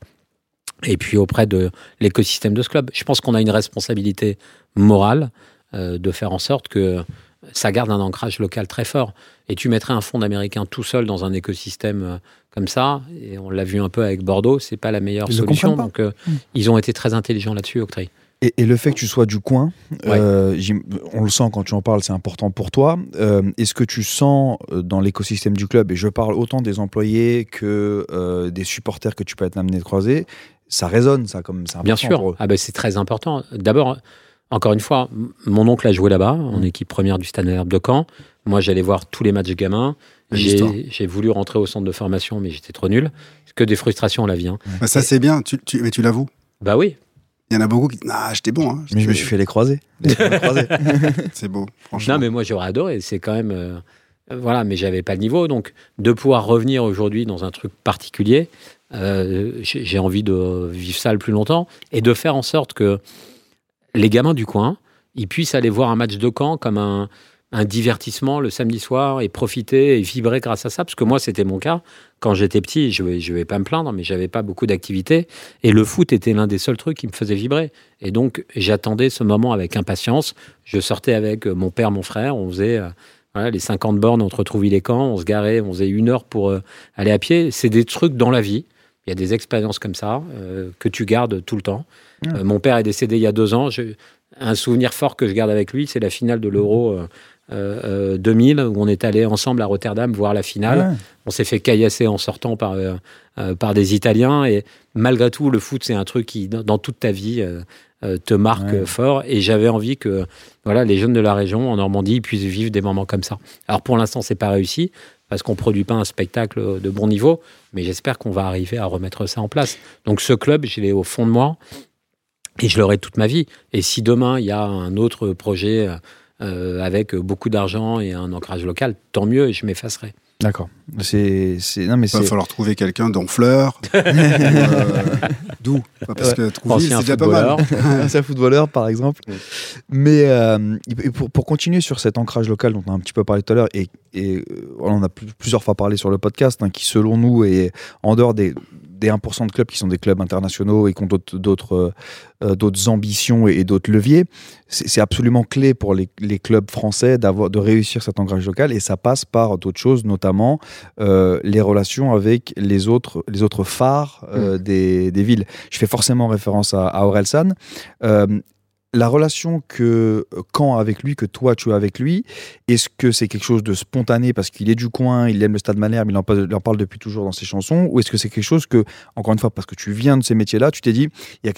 et puis auprès de l'écosystème de ce club. Je pense qu'on a une responsabilité morale euh, de faire en sorte que ça garde un ancrage local très fort. Et tu mettrais un fonds d'américain tout seul dans un écosystème euh, comme ça, et on l'a vu un peu avec Bordeaux, c'est pas la meilleure Ils solution. Donc, euh, Mm. ils ont été très intelligents là-dessus, Octree. Et, et le fait que tu sois du coin, Ouais. euh, on le sent quand tu en parles, c'est important pour toi. Euh, Est-ce que tu sens euh, dans l'écosystème du club, et je parle autant des employés que euh, des supporters que tu peux être amené de croiser, ça résonne, ça, comme c'est Bien pour sûr, ah ben, c'est très important. D'abord, encore une fois, mon oncle a joué là-bas, en Mm. équipe première du Stade Malherbe de Caen. Moi, j'allais voir tous les matchs gamins. J'ai voulu rentrer au centre de formation, mais j'étais trop nul. C'est que des frustrations, la vie. hein. Bah, Ça, c'est bien, tu, tu, mais tu l'avoues. Bah oui, Il y en a beaucoup qui disent Ah, j'étais bon. hein, Mais je me suis fait les croiser. C'est beau, franchement. Non, mais moi j'aurais adoré. C'est quand même. euh, euh, voilà, mais j'avais pas le niveau. Donc, de pouvoir revenir aujourd'hui dans un truc particulier, euh, j'ai j'ai envie de vivre ça le plus longtemps et de faire en sorte que les gamins du coin, ils puissent aller voir un match de camp comme un, un divertissement le samedi soir et profiter et vibrer grâce à ça. Parce que moi, c'était mon cas. Quand j'étais petit, je vais, je vais pas me plaindre, mais j'avais pas beaucoup d'activités. Et le foot était l'un des seuls trucs qui me faisait vibrer. Et donc, j'attendais ce moment avec impatience. Je sortais avec euh, mon père, mon frère. On faisait euh, voilà, les 50 bornes entre Trouville-les-Camps. On se garait, on faisait une heure pour euh, aller à pied. C'est des trucs dans la vie. Il y a des expériences comme ça euh, que tu gardes tout le temps. Mon père est décédé il y a deux ans. Je- un souvenir fort que je garde avec lui, c'est la finale de l'Euro euh, euh, euh, 2000 où on est allé ensemble à Rotterdam voir la finale. Ouais. On s'est fait caillasser en sortant par, euh, par des Italiens. Et malgré tout, le foot, c'est un truc qui, dans, toute ta vie, euh, te marque Ouais. fort. Et j'avais envie que voilà, les jeunes de la région, en Normandie, puissent vivre des moments comme ça. Alors pour l'instant, c'est pas réussi parce qu'on produit pas un spectacle de bon niveau, mais j'espère qu'on va arriver à remettre ça en place. Donc ce club, je l'ai au fond de moi et je l'aurai toute ma vie. Et si demain il y a un autre projet avec beaucoup d'argent et un ancrage local, tant mieux et je m'effacerai. D'accord. C'est, c'est, non mais Il va falloir trouver quelqu'un d'Honfleur. ou, euh, D'où? Parce que Ancien c'est déjà pas mal. c'est un footballeur, par exemple. Mais euh, pour, pour continuer sur cet ancrage local dont on a un petit peu parlé tout à l'heure, et, et, euh, on en a plus- plusieurs fois parlé sur le podcast, hein, qui selon nous est en dehors des, des 1% de clubs qui sont des clubs internationaux et qui ont d'autres, euh, euh, d'autres ambitions et, et d'autres leviers, c'est, absolument clé pour les, les clubs français d'avoir, de réussir cet ancrage local et ça passe par d'autres choses, notamment euh, les relations avec les autres, les autres phares euh, des, des villes. Je fais forcément référence à, à Orelsan. Euh, la relation que quand avec lui, que toi tu as avec lui, est-ce que c'est quelque chose de spontané parce qu'il est du coin, il aime le Stade Malherbe, il en, parle- depuis toujours dans ses chansons, ou est-ce que c'est quelque chose que, encore une fois, parce que tu viens de ces métiers-là, tu t'es dit, il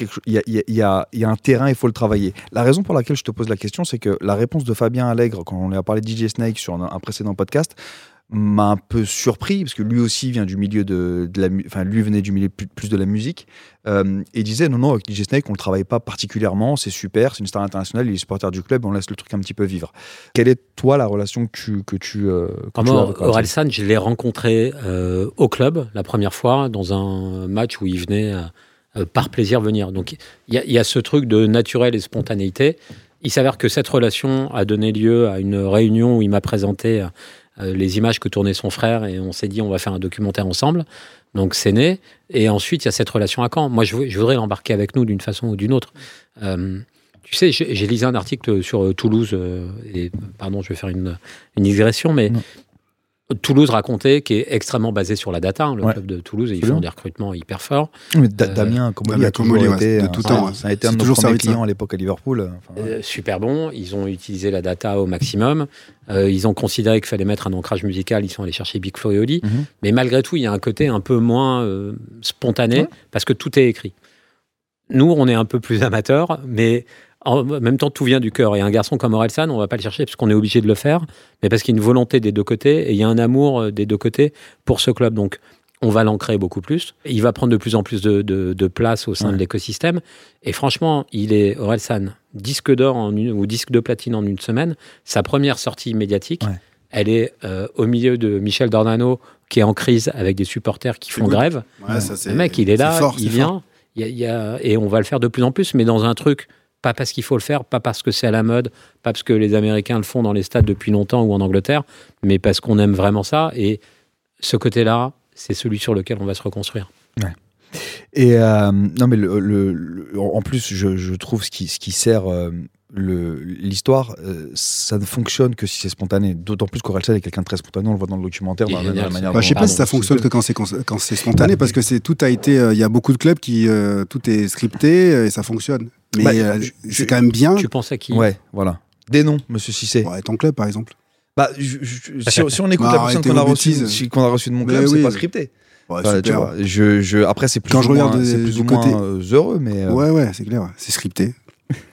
y, a un terrain, il faut le travailler. La raison pour laquelle je te pose la question, c'est que la réponse de Fabien Allègre, quand on lui a parlé de DJ Snake sur un précédent podcast, m'a un peu surpris parce que lui aussi vient du milieu de, de la mu- enfin lui venait du milieu plus, plus de la musique euh, et disait non non avec DJ Snake on le travaille pas particulièrement c'est super c'est une star internationale il est supporter du club on laisse le truc un petit peu vivre quelle est toi la relation que tu que tu, euh, que tu as moi, avec Orelsan je l'ai rencontré euh, au club la première fois dans un match où il venait euh, par plaisir venir. Donc il y, y a ce truc de naturel et spontanéité. Il s'avère que cette relation a donné lieu à une réunion où il m'a présenté les images que tournait son frère et on s'est dit on va faire un documentaire ensemble. Donc c'est né. Et ensuite il y a cette relation à Caen. Moi je, vou- je voudrais l'embarquer avec nous d'une façon ou d'une autre. Euh, tu sais, j'ai lisé un article sur euh, Toulouse, euh, et pardon, je vais faire une, une digression, mais. Toulouse racontait, qui est extrêmement basé sur la data, hein, le Ouais. club de Toulouse, et ils font des recrutements hyper forts. Mais Da- Euh, Damien Comoli Damien a toujours Comoli, été de tout ça- temps, ouais. ça a été un de nos premiers clients à l'époque à Liverpool enfin, ouais. Euh, super bon, ils ont utilisé la data au maximum, Euh, ils ont considéré qu'il fallait mettre un ancrage musical, ils sont allés chercher Big Flo et Oli, Mhm. mais malgré tout, il y a un côté un peu moins euh, spontané, Ouais. parce que tout est écrit. Nous, on est un peu plus amateurs, mais en même temps, tout vient du cœur. Et un garçon comme Orelsan, on va pas le chercher parce qu'on est obligé de le faire, mais parce qu'il y a une volonté des deux côtés et il y a un amour euh, des deux côtés pour ce club. Donc, on va l'ancrer beaucoup plus. Il va prendre de plus en plus de, de- de place au sein Ouais. de l'écosystème. Et franchement, il est Orelsan, disque d'or en une- ou disque de platine en une semaine. Sa première sortie médiatique, Ouais. elle est euh, au milieu de Michel Dornano, qui est en crise avec des supporters qui font good. grève. Ouais, ça, c'est- Le mec, il est là, fort, il vient, fort. il y a- il y a- et on va le faire de plus en plus, mais dans un truc, pas parce qu'il faut le faire, pas parce que c'est à la mode, pas parce que les Américains le font dans les stades depuis longtemps ou en Angleterre, mais parce qu'on aime vraiment ça. Et ce côté-là, c'est celui sur lequel on va se reconstruire. Et euh, non, mais le, le- le- en plus, je, je trouve ce qui, ce qui sert euh, l'histoire, euh, ça ne fonctionne que si c'est spontané. D'autant plus qu'Orelsan est quelqu'un de très spontané, on le voit dans le documentaire, dans la manière Bah, dont- je sais pas Pardon, si ça fonctionne que quand c'est quand c'est spontané parce que c'est tout a été euh, il y a beaucoup de clubs qui euh, tout est scripté et ça fonctionne. Mais Bah, euh, c'est quand même bien. Tu penses à qui? Ouais, voilà. Des noms, monsieur Cissé. Ouais, ton club par exemple. Bah, je- je- si, si on écoute Bah, la personne qu'on a, reçue- reçue de mon club, c'est oui. pas scripté. Ouais, Enfin, tu super. vois, je, je, après, c'est plus Quand ou je moins, regarde plus du ou moins côté- euh, heureux, mais. euh, Ouais ouais, c'est clair, c'est scripté.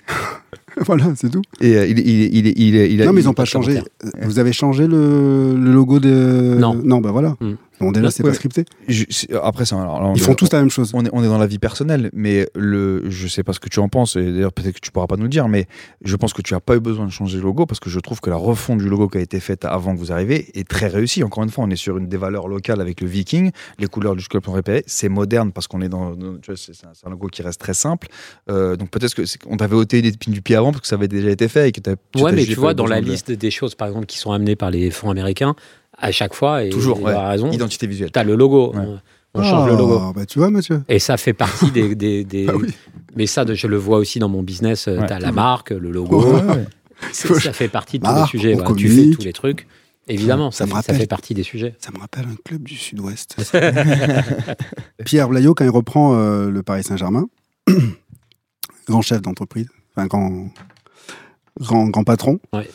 voilà, c'est tout. Et euh, il, il, il, il, il, non, mais ils il- ont pas changé. Vous avez changé le, le logo de. Non. Non, bah voilà. Bon, déjà, c'est Ouais. pas scripté. Je- après, alors, on Ils font tous la même chose. On est, on est dans la vie personnelle, mais le, je sais pas ce que tu en penses, et d'ailleurs peut-être que tu pourras pas nous le dire, mais je pense que tu as pas eu besoin de changer le logo parce que je trouve que la refonte du logo qui a été faite avant que vous arriviez est très réussie. Encore une fois, on est sur une des valeurs locales avec le Viking, les couleurs du club sont répétées, c'est moderne parce qu'on est dans, dans- tu vois, c'est un, logo qui reste très simple. Euh, donc peut-être que on t'avait épines du pied avant parce que ça avait déjà été fait et que t'as- Ouais, t'as mais tu vois, dans la liste des choses, par exemple, qui sont amenées par les fonds américains, à chaque fois, et Toujours, il ouais. a raison, identité visuelle. tu as le logo. Ouais. On, change le logo. Ah, Bah, tu vois, Mathieu. Et ça fait partie des. des- des- Ah oui. Mais ça, je le vois aussi dans mon business. Ouais. Tu as la marque, le logo. Ouais, ouais. Ça fait partie de tous les sujets. voilà. Tu fais tous les trucs. Évidemment, Ça ça, me ça rappelle. fait partie des sujets. Ça me rappelle un club du Sud-Ouest. Pierre Blaillot, quand il reprend euh, le Paris Saint-Germain, grand chef d'entreprise, enfin grand, grand, grand patron, Ouais.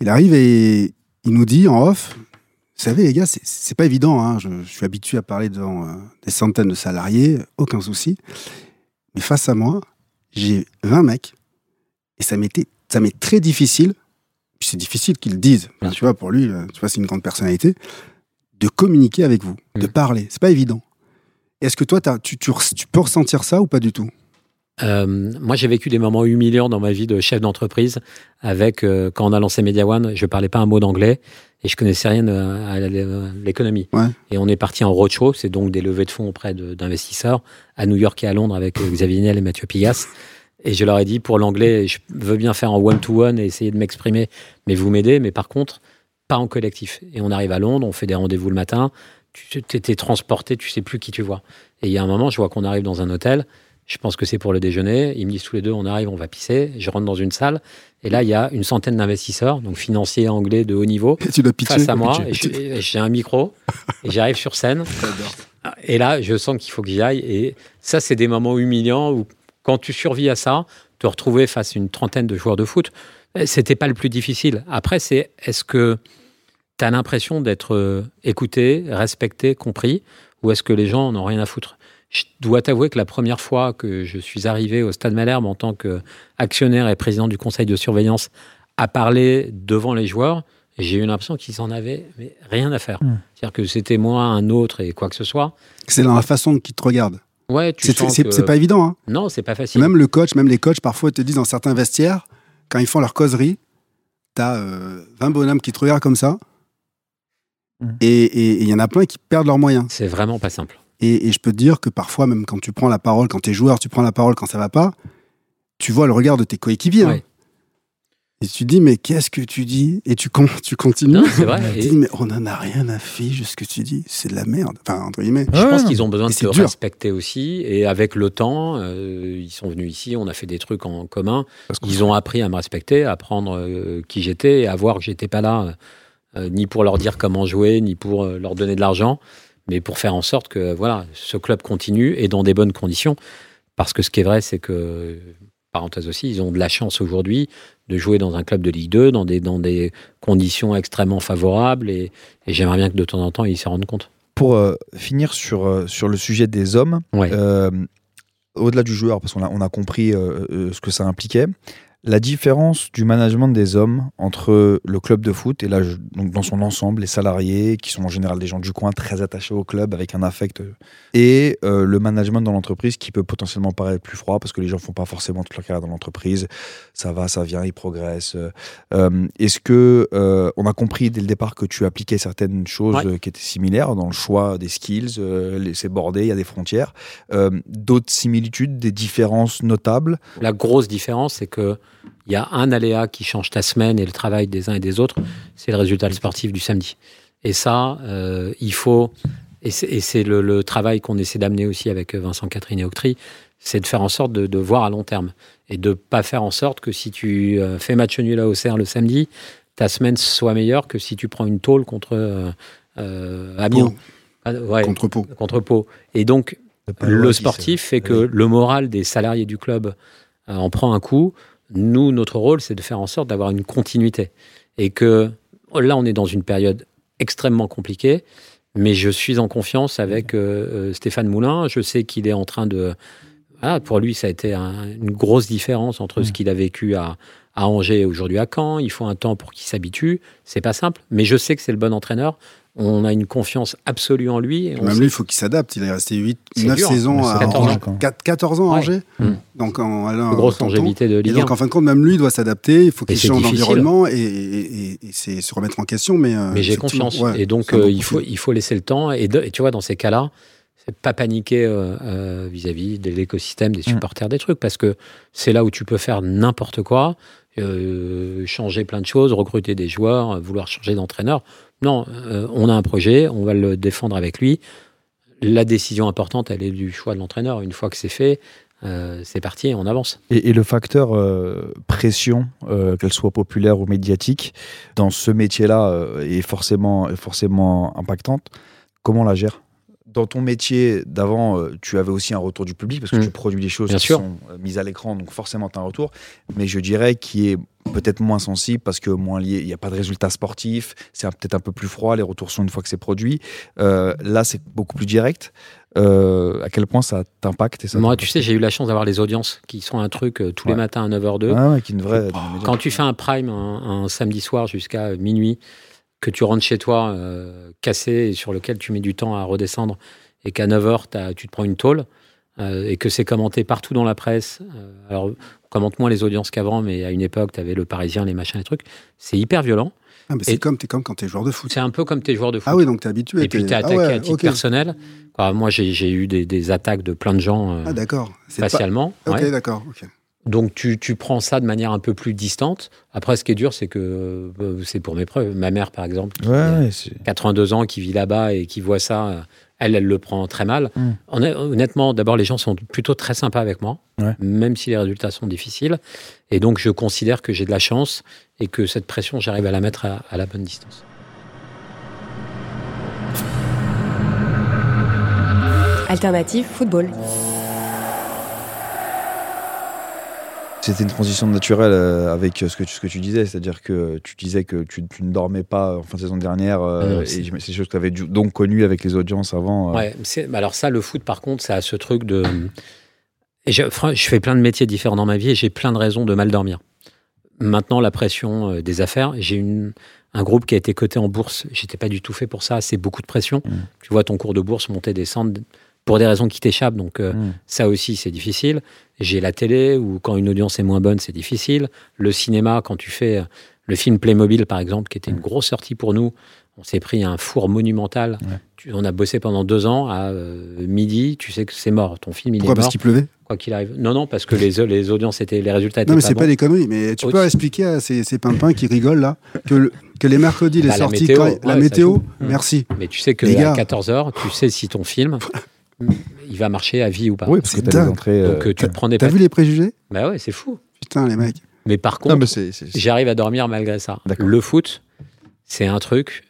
il arrive et il nous dit en off, vous savez les gars, c'est- pas évident, hein, je, je suis habitué à parler devant euh, des centaines de salariés, aucun souci, mais face à moi, j'ai 20 mecs et ça m'était ça m'est très difficile, puis c'est difficile qu'ils le disent, tu vois, pour lui, euh, tu vois, c'est une grande personnalité, de communiquer avec vous, de Mm. parler. C'est pas évident. Est-ce que toi, tu peux ressentir ça ou pas du tout? Euh, moi, j'ai vécu des moments humiliants dans ma vie de chef d'entreprise. Avec euh, quand on a lancé Media One, je parlais pas un mot d'anglais et je connaissais rien euh, à la- l'économie. Ouais. Et on est parti en roadshow, c'est donc des levées de fonds auprès d'investisseurs à New York et à Londres avec euh, Xavier Niel et Mathieu Pigas. Et je leur ai dit pour l'anglais, je veux bien faire en one-to-one et essayer de m'exprimer, mais vous m'aidez, mais par contre, pas en collectif. Et on arrive à Londres, on fait des rendez-vous le matin, tu t'es transporté, tu sais plus qui tu vois. Et il y a un moment, je vois qu'on arrive dans un hôtel, je pense que c'est pour le déjeuner, ils me disent tous les deux, on arrive, on va pisser, je rentre dans une salle, et là, il y a une centaine d'investisseurs, donc financiers anglais de haut niveau, Et tu face à moi, j'ai un micro, et j'arrive sur scène, et là, je sens qu'il faut que j'y aille. Et ça, c'est des moments humiliants où, quand tu survis à ça, te retrouver face à une trentaine de joueurs de foot, eh, c'était pas le plus difficile. Après, c'est est-ce que tu as l'impression d'être euh, écouté, respecté, compris, ou est-ce que les gens n'ont rien à foutre? Je dois t'avouer que la première fois que je suis arrivé au Stade Malherbe en tant qu'actionnaire et président du conseil de surveillance à parler devant les joueurs, j'ai eu l'impression qu'ils en avaient mais rien à faire. Hmm. C'est-à-dire que c'était moi, un autre et quoi que ce soit. C'est dans la façon qu'ils te regardent. Ouais, tu C'est sens c'est- que- c'est pas évident. Hein. Non, c'est pas facile. Même le coach, même les coachs, parfois, te disent dans certains vestiaires, quand ils font leur causerie, t'as euh, 20 bonhommes qui te regardent comme ça. Et- et il y en a plein qui perdent leurs moyens. C'est vraiment pas simple. Et, et je peux te dire que parfois, même quand tu prends la parole, quand tu es joueur, tu prends la parole quand ça va pas, tu vois le regard de tes coéquipiers. hein. Ouais. Et tu te dis, mais qu'est-ce que tu dis? Et tu, con- tu continues. Non, c'est vrai. Tu te dis, mais on en a rien à fiche de ce que tu dis. C'est de la merde. Enfin, entre guillemets. Je pense qu'ils ont besoin de dur. respecter aussi. Et avec le temps, euh, ils sont venus ici, on a fait des trucs en commun. Parce Ils ont appris à me respecter, à apprendre euh, qui j'étais à voir que j'étais pas là, euh, ni pour leur dire comment jouer, ni pour euh, leur donner de l'argent, mais pour faire en sorte que voilà, ce club continue et dans des bonnes conditions. Parce que ce qui est vrai, c'est que, parenthèse aussi, ils ont de la chance aujourd'hui de jouer dans un club de Ligue 2, dans des, dans des conditions extrêmement favorables. Et, et j'aimerais bien que de temps en temps, ils s'en rendent compte. Pour euh, finir sur, euh, sur le sujet des hommes, Ouais. euh, au-delà du joueur, parce qu'on a, on a compris euh, ce que ça impliquait, la différence du management des hommes entre le club de foot et là, donc dans son ensemble, les salariés, qui sont en général des gens du coin très attachés au club avec un affect, euh, et euh, le management dans l'entreprise qui peut potentiellement paraître plus froid parce que les gens font pas forcément toute leur carrière dans l'entreprise. Ça va, ça vient, ils progressent. Euh, Est-ce que euh, on a compris dès le départ que tu appliquais certaines choses Ouais. qui étaient similaires dans le choix des skills, c'est bordé, il y a des frontières. D'autres similitudes, des différences notables? La grosse différence, c'est que il y a un aléa qui change ta semaine et le travail des uns et des autres, c'est le résultat sportif du samedi. Et ça, euh, il faut, et c'est- le, le travail qu'on essaie d'amener aussi avec Vincent Catherine et Octry, c'est de faire en sorte de, de voir à long terme et de pas faire en sorte que si tu euh, fais match nul à Auxerre le samedi, ta semaine soit meilleure que si tu prends une tôle contre euh, Amiens. Pau, Ah, ouais, Contre Pau. contre Pau. Et donc, le sportif fait que le moral des salariés du club euh, en prend un coup. Nous, notre rôle, c'est de faire en sorte d'avoir une continuité. Et que là, on est dans une période extrêmement compliquée, mais je suis en confiance avec euh, euh, Stéphane Moulin. Je sais qu'il est en train de. Voilà, pour lui, ça a été un- une grosse différence entre ce qu'il a vécu à, à Angers et aujourd'hui à Caen. Il faut un temps pour qu'il s'habitue. C'est pas simple, mais je sais que c'est le bon entraîneur. On a une confiance absolue en lui. et on Même sait- lui, il faut qu'il s'adapte. Il est resté 8, C'est 9 dur. saisons à 14 Angers. ans. 4 14 ans à Ouais. Angers. Mm. Donc, en grosse longévité de Et Ligue 1. donc, en fin de compte, même lui, il doit s'adapter. Il faut qu'il Et change d'environnement et, et, et- et c'est se remettre en question. Mais, euh, Mais j'ai confiance. ouais, et donc, euh, il, faut, il faut laisser le temps. Et, de- et tu vois, dans ces cas-là, c'est pas paniquer euh, euh, vis-à-vis de l'écosystème, des supporters, des trucs, parce que c'est là où tu peux faire n'importe quoi, euh, changer plein de choses, recruter des joueurs, vouloir changer d'entraîneur. Non, euh, on a un projet, on va le défendre avec lui. La décision importante, elle est du choix de l'entraîneur. Une fois que c'est fait, euh, c'est parti, on avance. Et, le facteur euh, pression, qu'elle soit populaire ou médiatique, dans ce métier-là est forcément, est forcément impactante. Comment on la gère? Dans ton métier d'avant, euh, tu avais aussi un retour du public parce que Mm. tu produis des choses Bien qui sûr. sont euh, mises à l'écran, donc forcément tu as un retour. Mais je dirais qui est peut-être moins sensible parce que moins lié, il n'y a pas de résultats sportifs, c'est peut-être un peu plus froid, les retours sont une fois que c'est produit. Euh, là, c'est beaucoup plus direct. Euh, à quel point ça t'impacte ça Moi, tu sais, j'ai eu la chance d'avoir les audiences qui sont un truc euh, tous les matins à 9h02. Ah ouais, qui est une vraie. Quand tu fais un prime un, un samedi soir jusqu'à minuit, que tu rentres chez toi euh, cassé et sur lequel tu mets du temps à redescendre, et qu'à 9h, tu te prends une tôle, euh, et que c'est commenté partout dans la presse. euh, alors, commente moins les audiences qu'avant, mais à une époque, tu avais le Parisien, les machins, les trucs. C'est hyper violent. Ah, c'est comme, t'es comme quand t'es joueur de foot. C'est un peu comme tes joueurs de foot. Ah oui, donc t'es habitué. et puis, t'es- tu es ah attaqué ouais, à titre personnel. Quoi, moi, j'ai eu des, des attaques de plein de gens euh, Ah d'accord. Pas- facialement. Ok, ouais. d'accord. ok. Donc tu, tu prends ça de manière un peu plus distante. Après, ce qui est dur, c'est que euh, c'est pour mes preuves. Ma mère, par exemple, qui Ouais, a ouais, c'est- 82 ans, qui vit là-bas et qui voit ça, euh, elle, elle le prend très mal. Mm. Honn- Honnêtement, d'abord, les gens sont plutôt très sympas avec moi, Ouais. même si les résultats sont difficiles. Et donc, je considère que j'ai de la chance et que cette pression, j'arrive à la mettre à, à la bonne distance. Alternative football. C'était une transition naturelle euh, avec ce que tu, ce que tu disais, c'est-à-dire que tu disais que tu, tu ne dormais pas en fin de saison dernière, euh, Ah et c'est- des choses que tu avais donc connues avec les audiences avant. euh. Ouais, alors ça, le foot, par contre, ça a ce truc de. Et je, fais plein de métiers différents dans ma vie et j'ai plein de raisons de mal dormir. Maintenant, la pression euh, des affaires, j'ai une, un groupe qui a été coté en bourse. J'étais pas du tout fait pour ça. C'est beaucoup de pression. Mm. Tu vois ton cours de bourse monter, descendre pour des raisons qui t'échappent. Donc, euh, Mm. ça aussi, c'est difficile. J'ai la télé où, quand une audience est moins bonne, c'est difficile. Le cinéma, quand tu fais euh, le film Playmobil, par exemple, qui était une grosse sortie pour nous, on s'est pris un four monumental. Ouais. Tu- on a bossé pendant deux ans. À euh, midi, tu sais que c'est mort. Ton film, il Pourquoi est Parce mort, qu'il pleuvait? Quoi qu'il arrive. Non, non, parce que les, les audiences étaient, les résultats étaient Non, mais pas c'est bons. pas des conneries. Mais tu peux expliquer à ces, ces pimpins qui rigolent là que, le- que les mercredis, les Bah, la sorties, météo, quand- ouais, la météo, merci. Mais tu sais que Les à gars. 14h, tu sais si ton film, il va marcher à vie ou pas. Oui, parce que C'est tu as des dingue. entrées. euh, Donc, euh, tu te prends des T'as vu les préjugés? Bah ouais, c'est fou. Putain, les mecs. Mais par non, contre, mais c'est- c'est- c'est- j'arrive à dormir malgré ça. D'accord. Le foot, c'est un truc,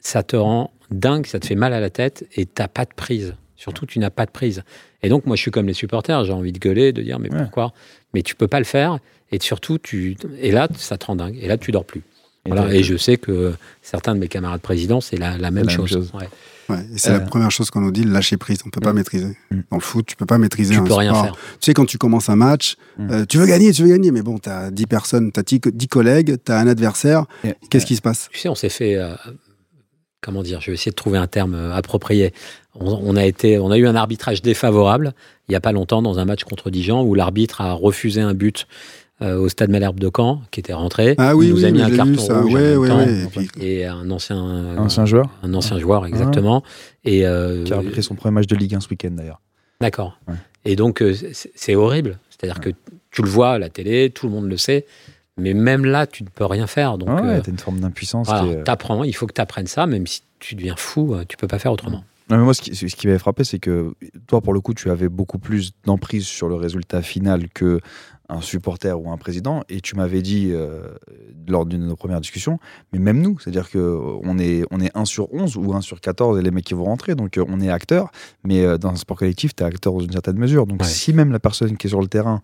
ça te rend dingue, ça te fait mal à la tête et t'as pas de prise. Surtout, tu n'as pas de prise. Et donc, moi, je suis comme les supporters, j'ai envie de gueuler, de dire, mais Ouais. pourquoi? Mais tu peux pas le faire. Et surtout, tu... et là, ça te rend dingue. Et là, tu dors plus. Et Voilà. t'as- Et je sais que certains de mes camarades présidents, c'est la, la même la même chose. chose. Ouais. Ouais, et c'est Euh. la première chose qu'on nous dit, le lâcher prise. On peut pas Mm. maîtriser. Mm. Dans le foot, tu peux pas maîtriser Tu un peux rien sport. faire. Tu sais, quand tu commences un match, Mm. euh, tu veux gagner, tu veux gagner, mais bon, tu as 10 personnes, tu as 10, collègues, tu as un adversaire. Qu'est-ce qui se passe? Tu sais, on s'est fait. euh, comment dire Je vais essayer de trouver un terme euh, approprié. On, on a été, on a eu un arbitrage défavorable il y a pas longtemps dans un match contre Dijon où l'arbitre a refusé un but euh, au stade Malherbe de Caen qui était rentré. Ah oui, Il nous oui, a mis un carton ça. rouge en Ouais, même ouais, temps. ouais. Et puis, Et un ancien, Un ancien joueur un ancien joueur exactement. Et euh, qui a arbitré son premier match de Ligue 1 ce week-end d'ailleurs. D'accord. Ouais. Et donc, euh, c'est horrible. C'est-à-dire que tu le vois à la télé, tout le monde le sait, mais même là, tu ne peux rien faire. Donc, Ah ouais, euh, t'as une forme d'impuissance. voilà, qui est- t'apprends, il faut que tu apprennes ça, même si tu deviens fou, tu peux pas faire autrement. Non, mais moi, ce qui, ce qui m'avait frappé, c'est que toi, pour le coup, tu avais beaucoup plus d'emprise sur le résultat final que un supporter ou un président, et tu m'avais dit euh, lors d'une de nos premières discussions, mais même nous, c'est-à-dire que on est, on est 1 sur 11 ou 1 sur 14 et les mecs qui vont rentrer, donc euh, on est acteur, mais euh, dans un sport collectif, tu es acteur dans une certaine mesure. Donc Ouais. si même la personne qui est sur le terrain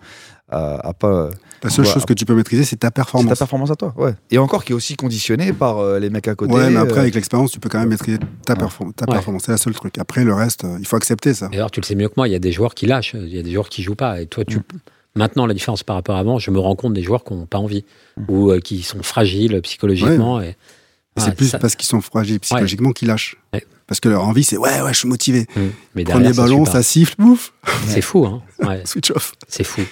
a, a pas. La seule chose que tu peux maîtriser, c'est ta C'est performance. ta performance à toi, ouais. Et encore qui est aussi conditionnée par euh, les mecs à côté. Ouais, mais après, euh, avec l'expérience, tu peux quand même maîtriser ta, perform- ta Ouais. performance. C'est la seule truc. Après, le reste, euh, il faut accepter ça. Et alors, tu le sais mieux que moi, il y a des joueurs qui lâchent, il y a des joueurs qui jouent pas. Et toi, tu. Maintenant, la différence par rapport à avant, je me rends compte des joueurs qui n'ont pas envie ou euh, qui sont fragiles psychologiquement. Et, Et Ouais, c'est plus ça- parce qu'ils sont fragiles psychologiquement qu'ils lâchent. Ouais. Parce que leur envie, c'est ouais, ouais, je suis motivé. Hum. Mais derrière, Premier ballon, ça pas. siffle, bouf, C'est fou, hein. Ouais, switch off. c'est fou.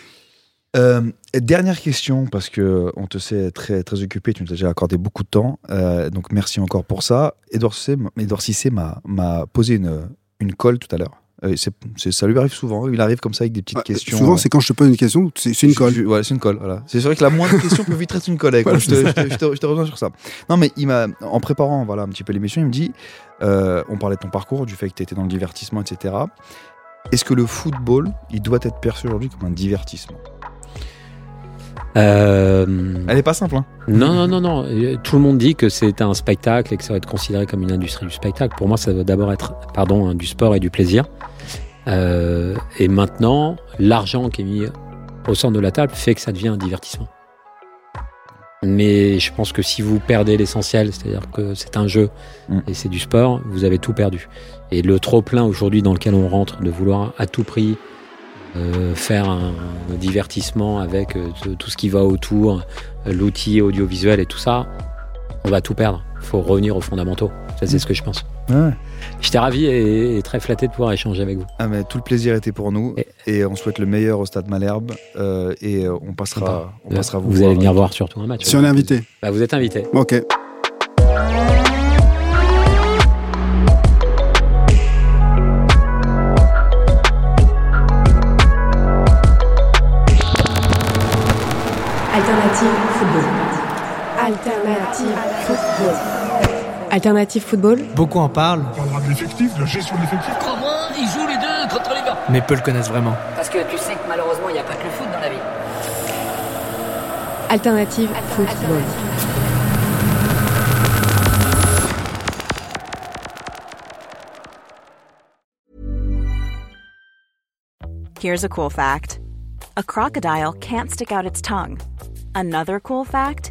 Euh, dernière question, parce que on te sait très, très occupé, tu nous as déjà accordé beaucoup de temps, euh, donc merci encore pour ça. Edouard Cissé, m- Edouard Cissé m'a, m'a posé une, une colle tout à l'heure. Euh, ça lui arrive souvent, il arrive comme ça avec des petites Ah, questions. Souvent, c'est quand je te pose une question, c'est une colle. je- ouais, c'est une colle, voilà. C'est vrai que la moindre question peut vite être une colle. moi. Voilà, je, te, je, te, je te- je te reviens sur ça. Non, mais il m'a, en préparant voilà, un petit peu l'émission, il me dit euh, on parlait de ton parcours, du fait que tu étais dans le divertissement, etc. Est-ce que le football, il doit être perçu aujourd'hui comme un divertissement? Euh, Elle est pas simple, hein Non, non, non, non. Euh, Tout le monde dit que c'est un spectacle et que ça va être considéré comme une industrie du spectacle. Pour moi, ça doit d'abord être, pardon, hein, du sport et du plaisir. Euh, et maintenant, l'argent qui est mis au centre de la table fait que ça devient un divertissement. Mais je pense que si vous perdez l'essentiel, c'est-à-dire que c'est un jeu Mm. et c'est du sport, vous avez tout perdu. Et le trop plein aujourd'hui dans lequel on rentre, de vouloir à tout prix euh, faire un, un divertissement avec euh, tout- ce qui va autour, l'outil audiovisuel et tout ça, on va tout perdre. Il faut revenir aux fondamentaux. Ça, c'est ce que je pense. Ouais. J'étais ravi et, et très flatté de pouvoir échanger avec vous. Ah, mais tout le plaisir était pour nous Et- et, on souhaite le meilleur au stade Malherbe euh, et euh, on passera, on passera vous, vous voir. allez venir voir surtout un match. Si on est invité. Bah, vous êtes invité. Ok. Alternative football. Beaucoup en parlent. On parlera de l'effectif, de la gestion de l'effectif. Ils jouent les deux contre les gars. Mais peu le connaissent vraiment. Parce que tu sais que malheureusement, il n'y a pas que le foot dans la vie. Alternative football. Here's a cool fact a crocodile can't stick out its tongue. Another cool fact